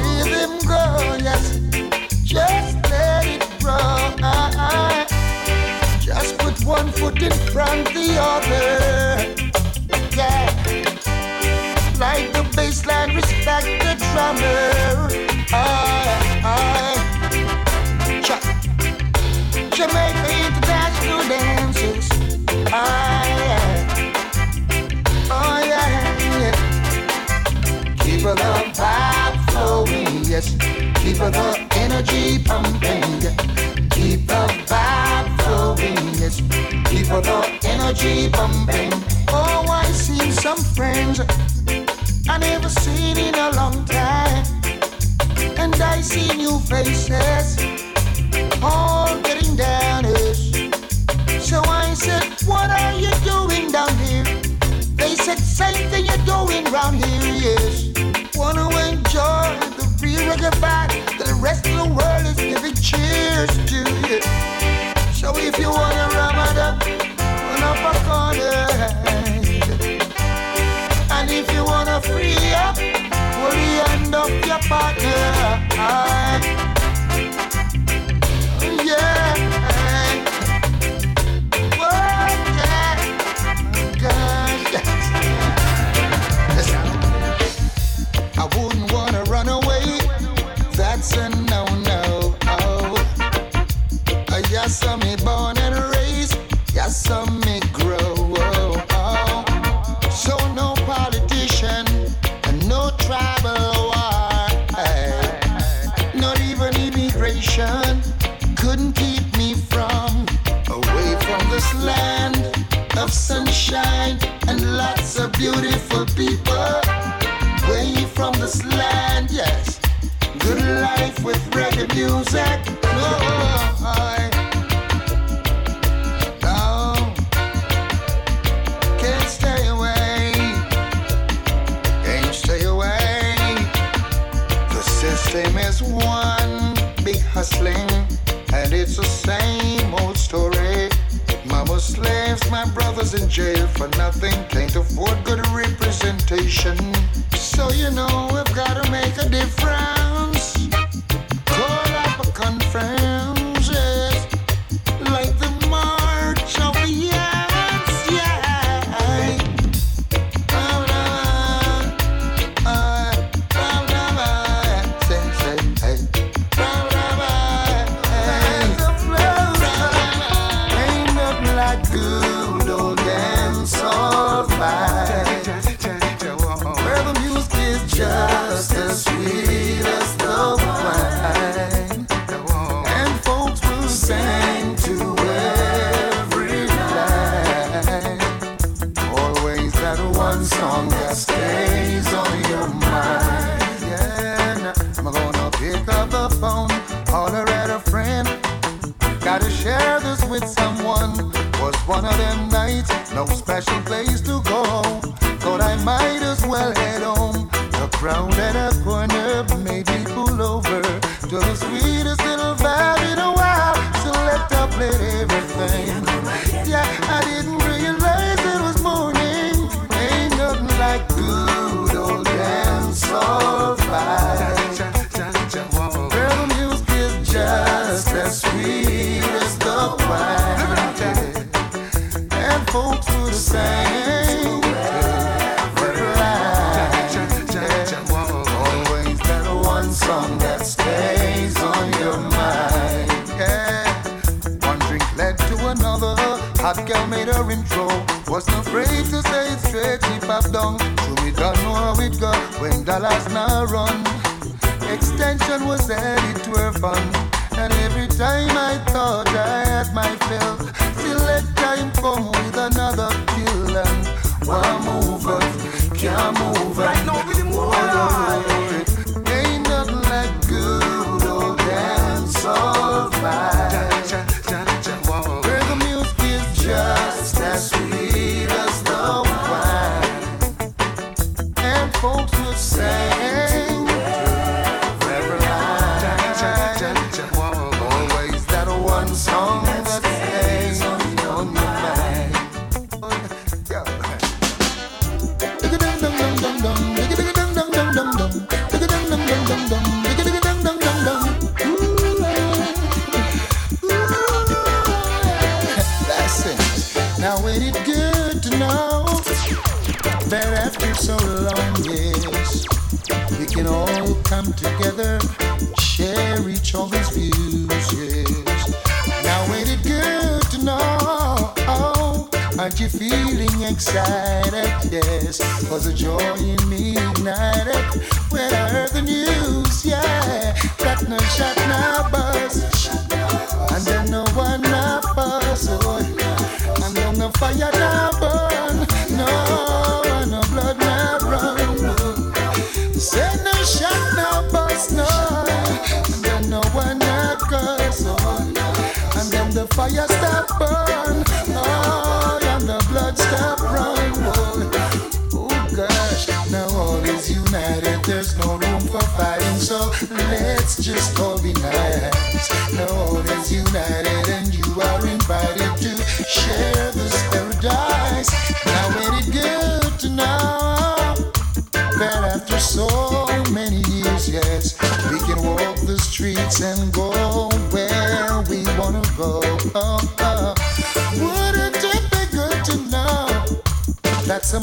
one foot in front the other. Yeah. Like the bassline, respect the drummer. Aye, aye. Cha. Jamaica International Dances. Aye, Oh yeah, yeah. Keep the vibe flowing, yes. Keep the energy pumping. yeah. Keep the vibe yes. Keep the energy pumping. Oh, I seen some friends I never seen in a long time, and I see new faces all getting down this. So I said, What are you doing down here? They said, Same thing you're doing round here, yes. Wanna enjoy the real reggae vibe that the rest of the world is giving cheers to, yeah. So if you wanna ram it up, run up a corner. And if you wanna free up, the end of your partner. Of sunshine and lots of beautiful people. Away from this land, yes. Good life with reggae music. No, I, no, in jail for nothing, can't afford good representation.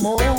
That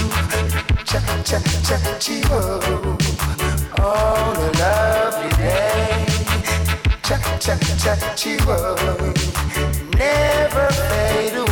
cha cha cha chivo. On oh. a lovely day, cha cha cha chivo. Oh. Never fade away.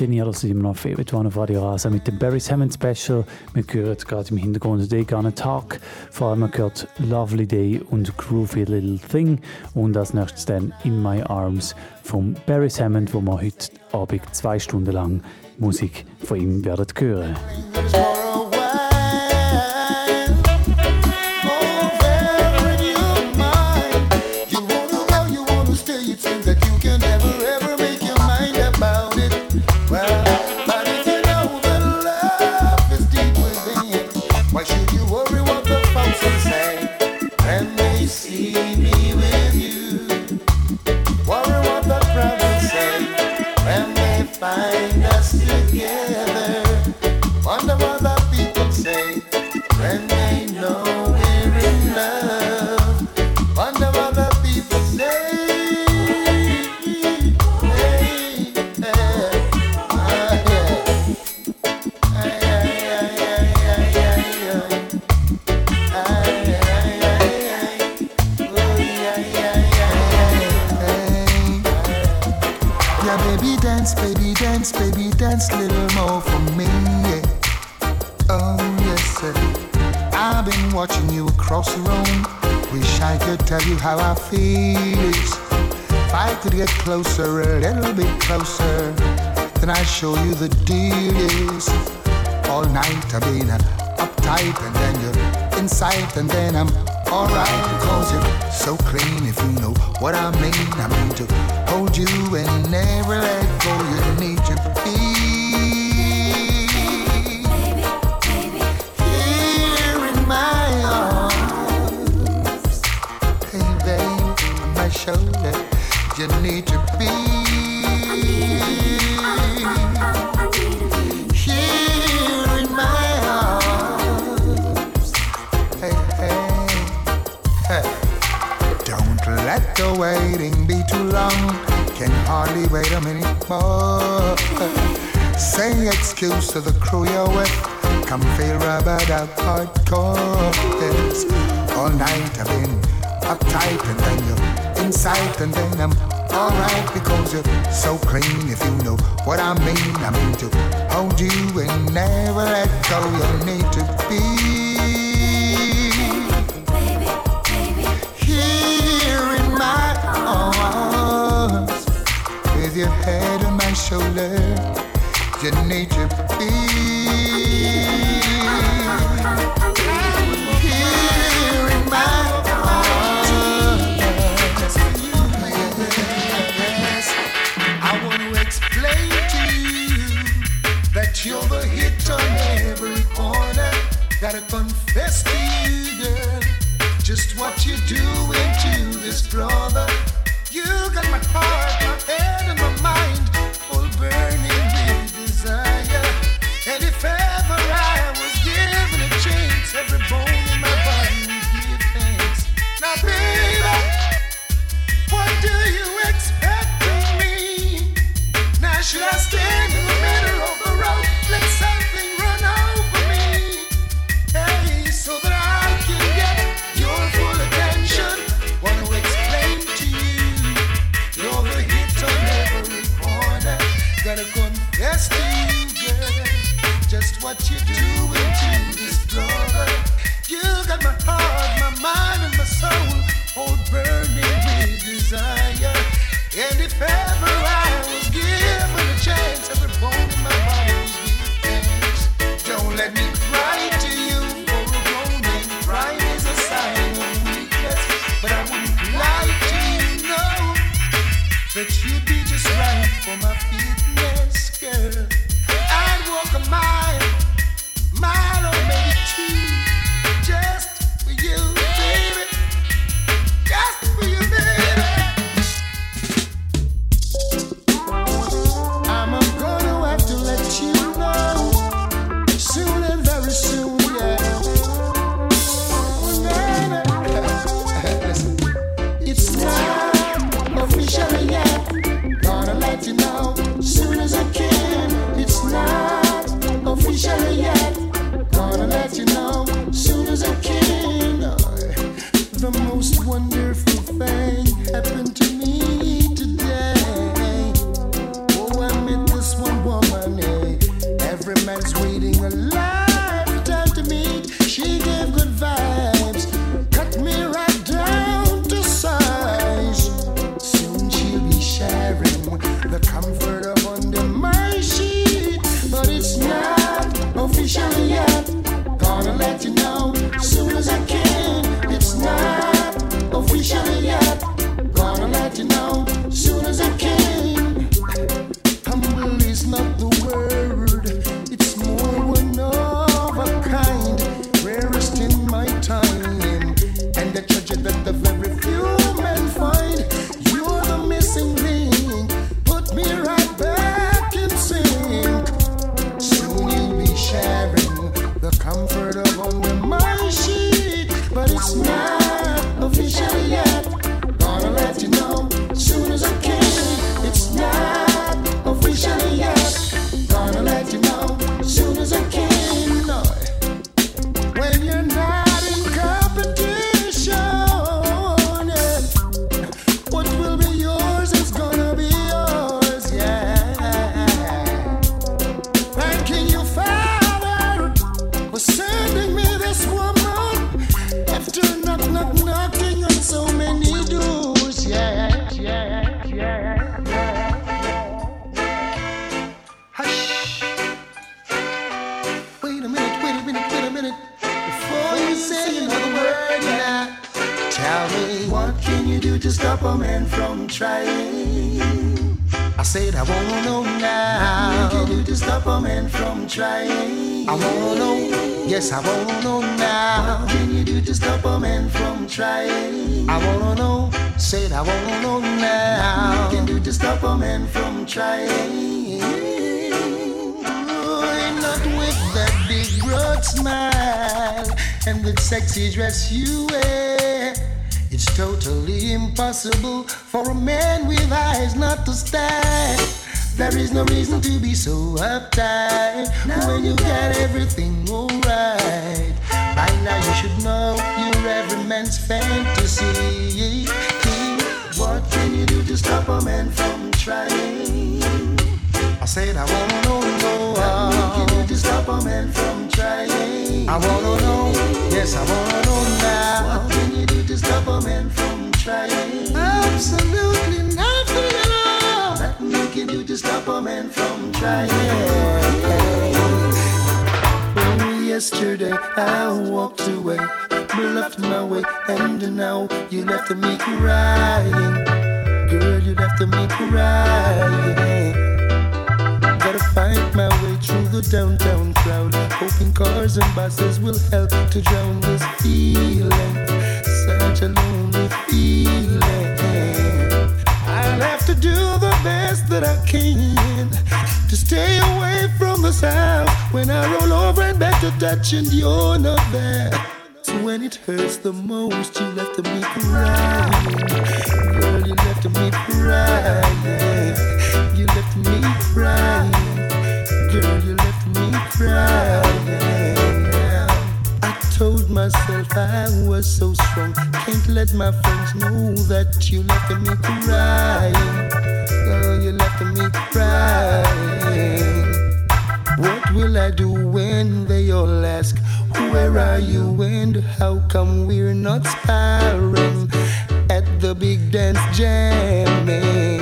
10 Jahre sind immer noch Favorite One auf Radio Rasa mit dem Barry Hammond Special. Wir hören gerade im Hintergrund Day Gonna Talk. Vor allem man hört Lovely Day und Groovy Little Thing. Und als nächstes dann In My Arms vom Barry Hammond, wo wir heute Abend zwei Stunden lang Musik von ihm werden hören. Watching you across the room. Wish I could tell you how I feel. If I could get closer, a little bit closer, then I'd show you the deal is. All night I've been uh, uptight and then you're inside and then I'm alright cause you're so clean if you know what I mean. I mean to hold you and never let go. You need to be. You need to be. Here in my arms, hey hey hey. Don't let the waiting be too long. Can hardly wait a minute more. Say excuse to the crew you're with. Come feel rubbed up hardcore. All night I've been uptight and then you're inside and then I'm alright because you're so clean if you know what I mean. I mean to hold you and never let go. You need to be. Here in my arms, with your head on my shoulder, you need to be. Sexy you wear. It's totally impossible for a man with eyes not to stand. There is no reason to be so uptight when you got everything I walked away, left my way, and now you left me crying. Girl, you left me crying. Gotta find my way through the downtown crowd. Hoping cars and buses will help to drown this feeling. Such a lonely feeling. I'll have to do the best that I can to stay away from the sound. When I roll over and back to touch and you're not there. So when it hurts the most, you left me crying. Girl, you left me crying. You left me crying. Girl, you left me crying. I told myself I was so strong. Can't let my friends know that you left me crying. All ask, Where are you and how come we're not sparring at the big dance jamming?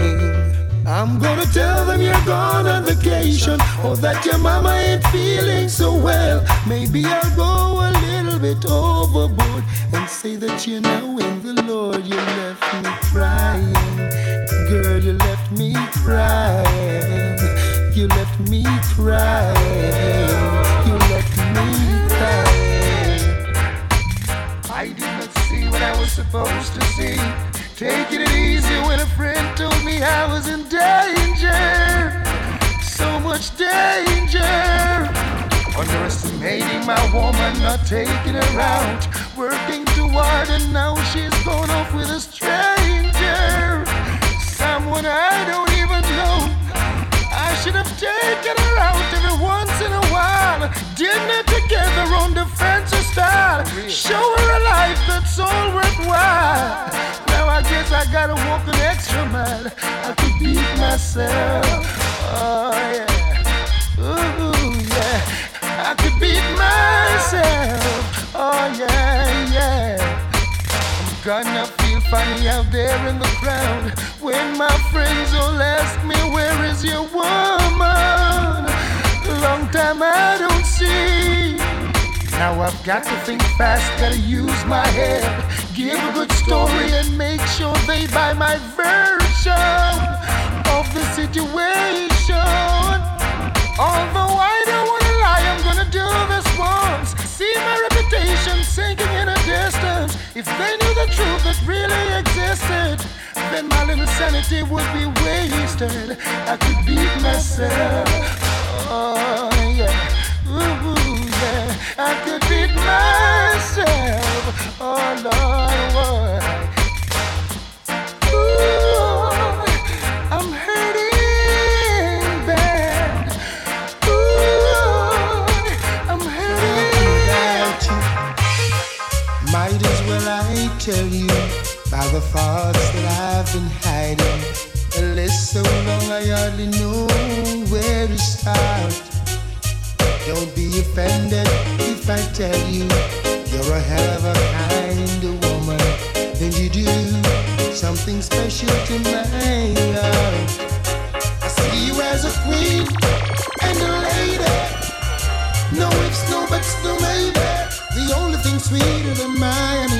I'm gonna tell them you're gone on vacation or that your mama ain't feeling so well. Maybe I'll go a little bit overboard and say that you're now in the Lord. You left me crying, girl, you left me crying. You left me crying. Supposed to see. Taking it easy when a friend told me I was in danger. So much danger. Underestimating my woman, not taking her out. Working too hard, and now she's gone off with a stranger. Someone I don't even know. I should have taken her out every Dinner together on the fancy style. Show her a life that's all worthwhile. Now I guess I gotta walk an extra mile. I could beat myself. Oh yeah. Ooh yeah. I could beat myself. Oh yeah, yeah. I'm gonna feel funny out there in the crowd when my friends all ask me, Where is your woman? Long time I don't see. Now I've got to think fast, gotta use my head. Give a good story and make sure they buy my version of the situation. Although I don't wanna lie, I'm gonna do this once. See my reputation sinking in a distance. If they knew the truth that really existed, then my little sanity would be wasted. I could beat myself. Oh yeah. Ooh, yeah. I could beat myself. Oh Lord, what? Ooh, I'm hurting bad. Ooh, I'm hurting. Might as well I tell you by the thoughts that I've been hiding. A list so long I hardly know where to start. Don't be offended if I tell you you're a hell of a kind of woman. Then you do something special to my heart. I see you as a queen and a lady. No ifs, no buts, no maybe. The only thing sweeter than Miami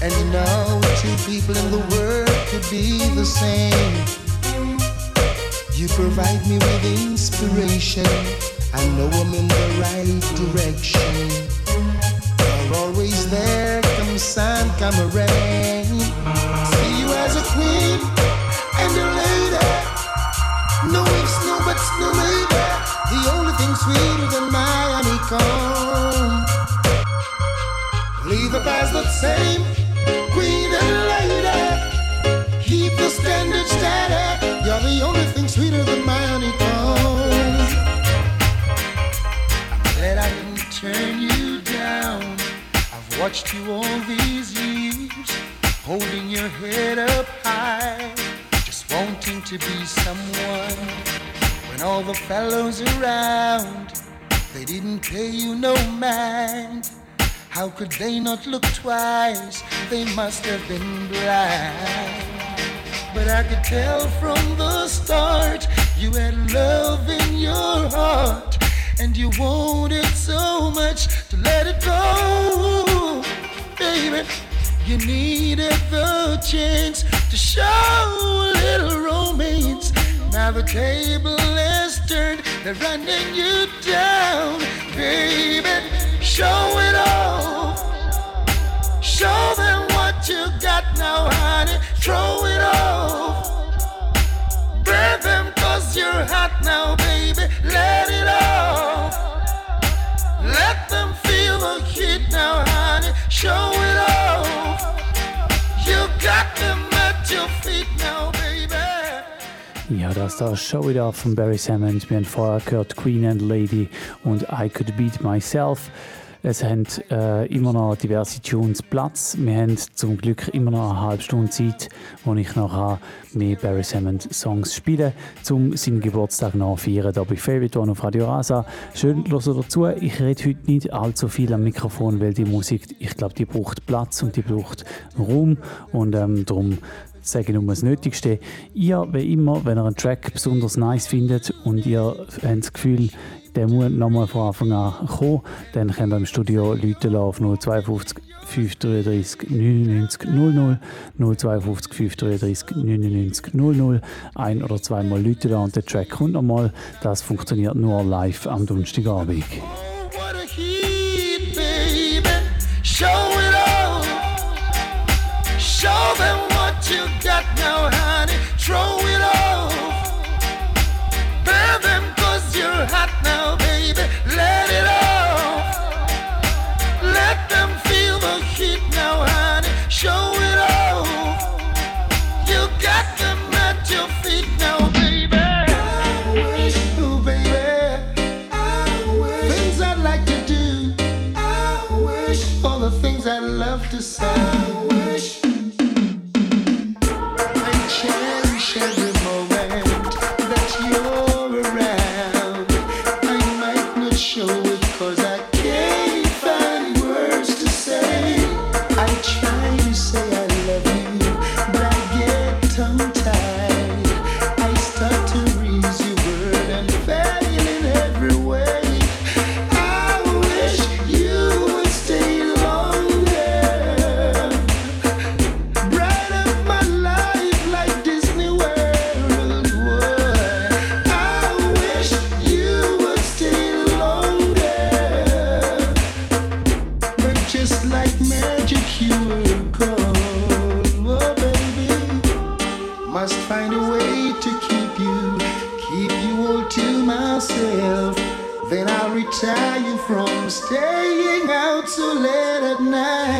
I know I'm in the world to be the same. You provide me with inspiration. I know when my right direction. Always there, come sun, come rain. See you as a queen and a lady. No ifs, no buts, no maybe. The only thing sweeter than my honeycomb. Leave the past the same, queen and lady. Watched you all these years, holding your head up high, just wanting to be someone. When all the fellows around, they didn't pay you no mind. How could they not look twice? They must have been blind. But I could tell from the start you had love in your heart, and you wanted so much to let it go, baby. You needed the chance to show a little romance. Now the table has turned, they're running you down, baby. Show it off. Show them what you got now, honey. Throw it off. Breathe them cause you're hot now, baby. Let it off. Let them the heat now. Show it off. Off von Beres Hammond. Wir haben vorher gehört Queen and Lady und I Could Beat Myself. Es haben äh, immer noch diverse Tunes Platz. Wir haben zum Glück immer noch eine halbe Stunde Zeit, wo ich noch habe, mehr Barry Sammons Songs spielen um seinen Geburtstag noch feiern. Hier bei Favorite One auf Radio Rasa. Schön, hört dazu. Ich rede heute nicht allzu viel am Mikrofon, weil die Musik, ich glaube, die braucht Platz und die braucht Raum. Und ähm, darum sage nur das Nötigste. Ihr, wie immer, wenn ihr einen Track besonders nice findet und ihr habt das Gefühl, der muss nochmal von Anfang an kommen, dann könnt ihr im Studio Leute auf 052 533 99 00 052 533 99 00 ein- oder zweimal Leute und der Track kommt nochmal. Das funktioniert nur live am Donnerstagabend. Show it off. Show them what you got now, honey. Throw now, baby. Let it off. Let them feel the heat now, honey. Show from staying out so late at night.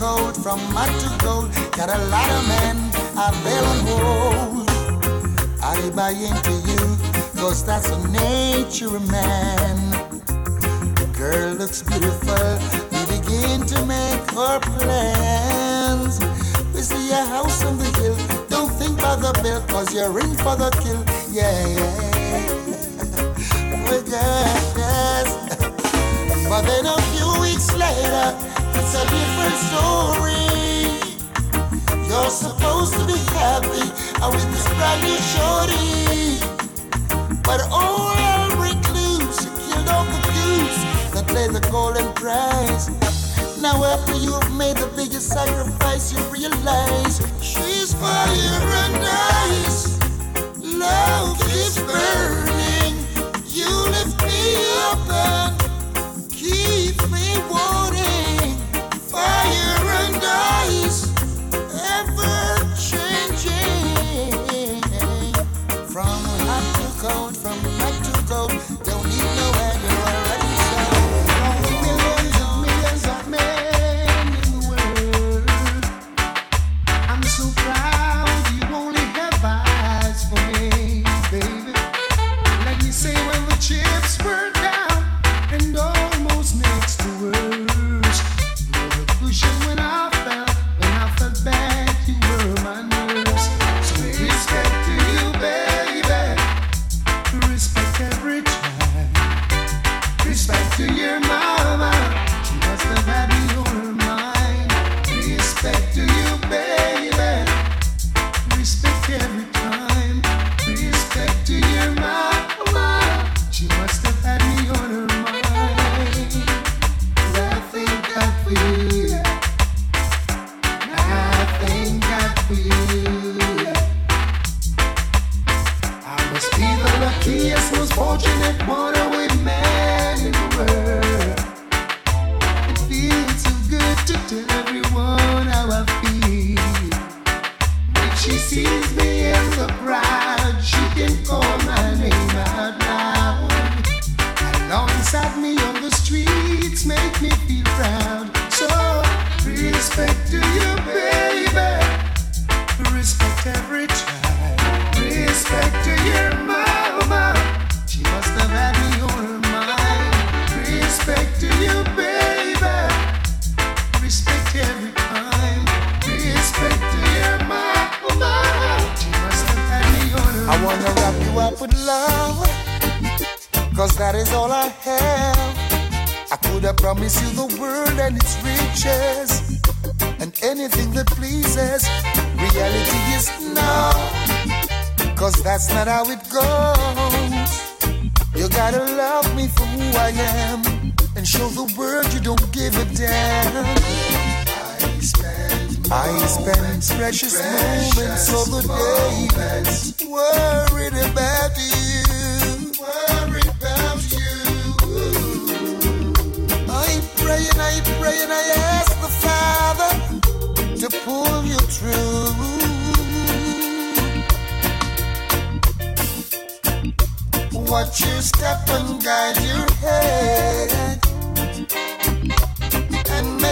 cold, from mud to gold. Got a lot of men I bail on hold. I buy into you, cause that's the nature of man. The girl looks beautiful, we begin to make our plans. We see a house on the hill, don't think about the bill, cause you're in for the kill. Yeah, yeah. we got. But then a few weeks later, it's a different story. You're supposed to be happy I'm with this brand new shorty. But all our recluse killed off the goose that play the golden prize. Now after you've made the biggest sacrifice, you realize she's fire and ice. Love is burning. You lift me up and keep me warm.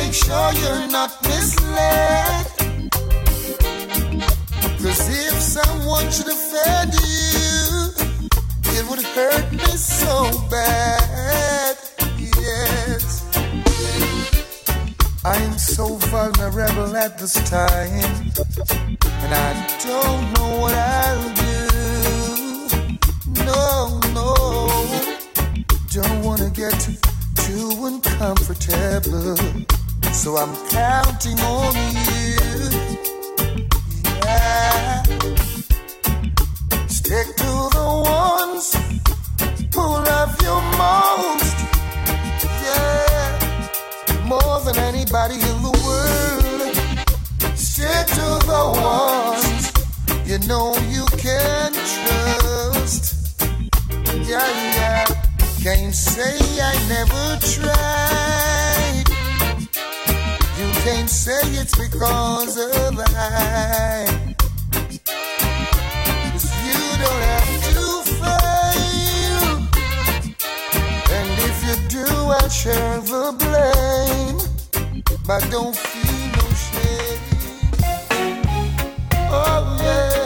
make sure you're not misled. Cause if someone should offend you, it would hurt me so bad. Yes. I am so vulnerable at this time, and I don't know what I'll do. No, no, don't wanna get too uncomfortable. So I'm counting on you. Yeah. Stick to the ones who love you most. Yeah. More than anybody in the world. Stick to the ones you know you can trust. Yeah, yeah. Can't say I never tried can't say it's because of I. You don't have to fail. And if you do, I share the blame. But don't feel no shame. Oh, yeah.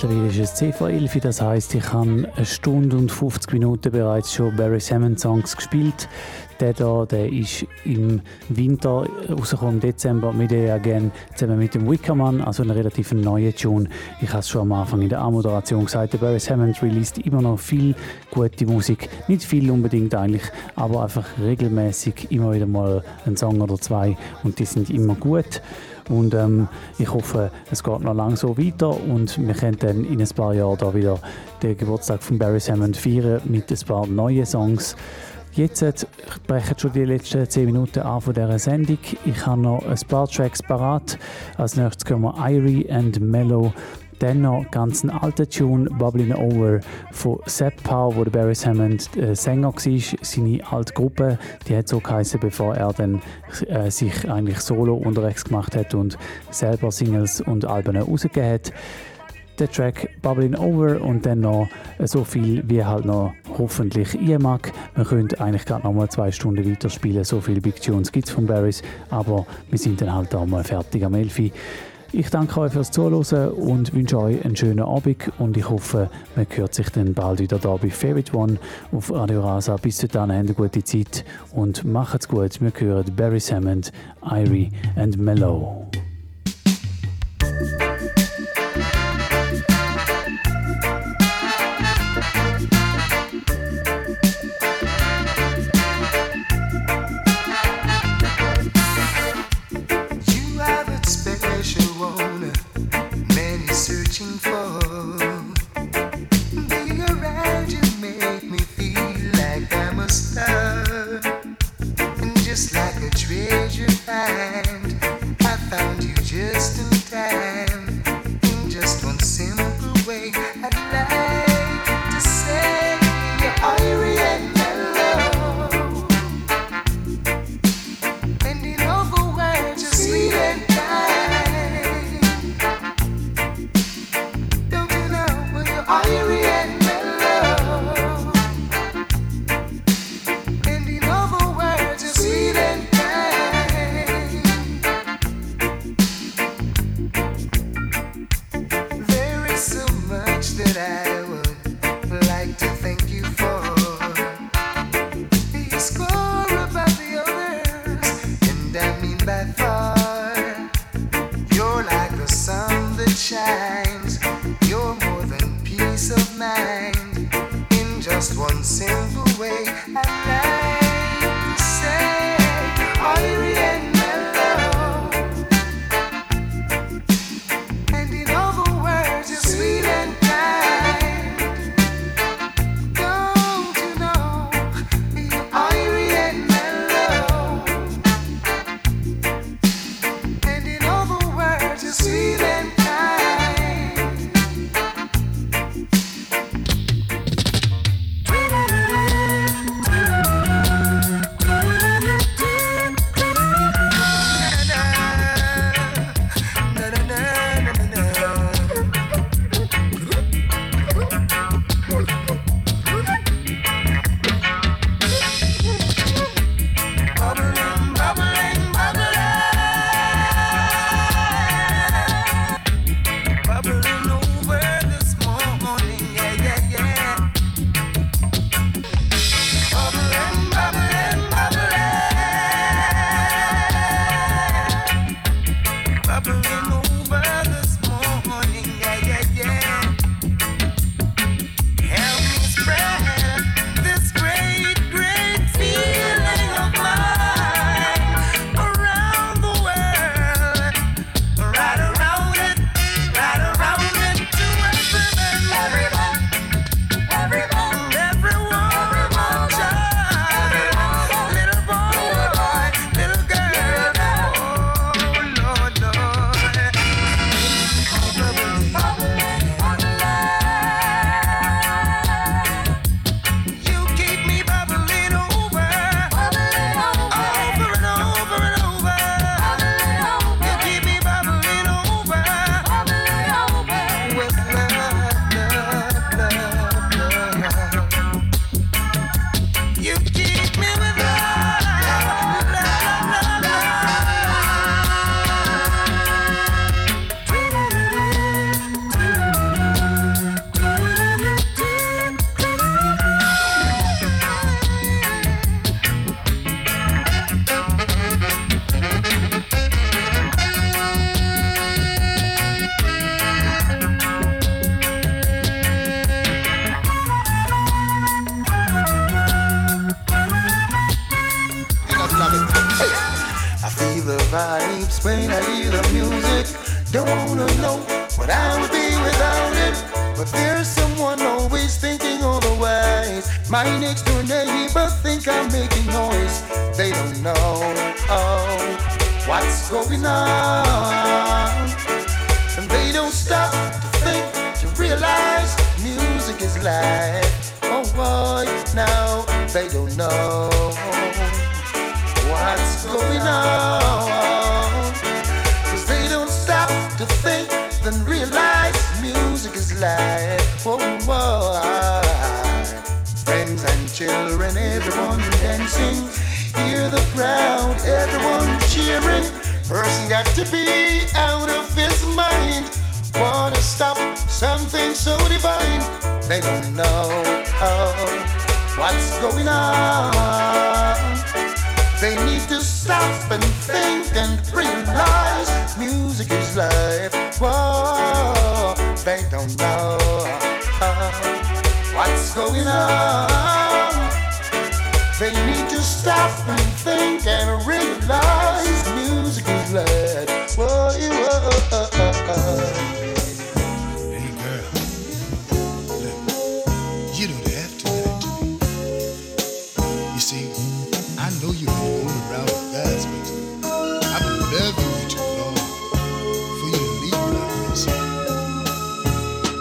Mittlerweile ist es 10 vor 11, das heisst, ich habe eine Stunde und 50 Minuten bereits schon Barry Salmon Songs gespielt. Der hier, der ist im Winter rausgekommen, im Dezember mit der Again, zusammen mit dem Wickerman, also ein relativ neuer Tune. Ich habe es schon am Anfang in der A-Moderation gesagt, der Barry Hammond released immer noch viel gute Musik. Nicht viel unbedingt eigentlich, aber einfach regelmäßig immer wieder mal ein Song oder zwei und die sind immer gut. Und ähm, ich hoffe, es geht noch lange so weiter und wir können dann in ein paar Jahren da wieder den Geburtstag von Barry Hammond feiern mit ein paar neuen Songs. Jetzt äh, brechen schon die letzten 10 Minuten an von dieser Sendung. Ich habe noch ein paar Tracks parat. Als nächstes kommen wir Irie and Mellow. Dann noch ganz einen alten Tune, Bubbling Over, von Sepp Power, wo der Barry Hammond äh, Sänger war. Seine alte Gruppe, die hat so geheißen, bevor er dann äh, sich eigentlich solo unterwegs gemacht hat und selber Singles und Alben rausgegeben hat der Track Bubbling Over und dann noch so viel, wie halt noch hoffentlich ihr mag. Wir können eigentlich gerade noch mal zwei Stunden weiterspielen, so viele Big Tunes gibt es von Barrys, aber wir sind dann halt auch mal fertig am Elfi. Ich danke euch fürs Zuhören und wünsche euch einen schönen Abend und ich hoffe, man hört sich dann bald wieder da bei Favorite One auf Radio Rasa. Bis dahin, habt eine gute Zeit und macht's gut. Wir hören Barry Hammond, Irie and Mellow.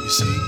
You see,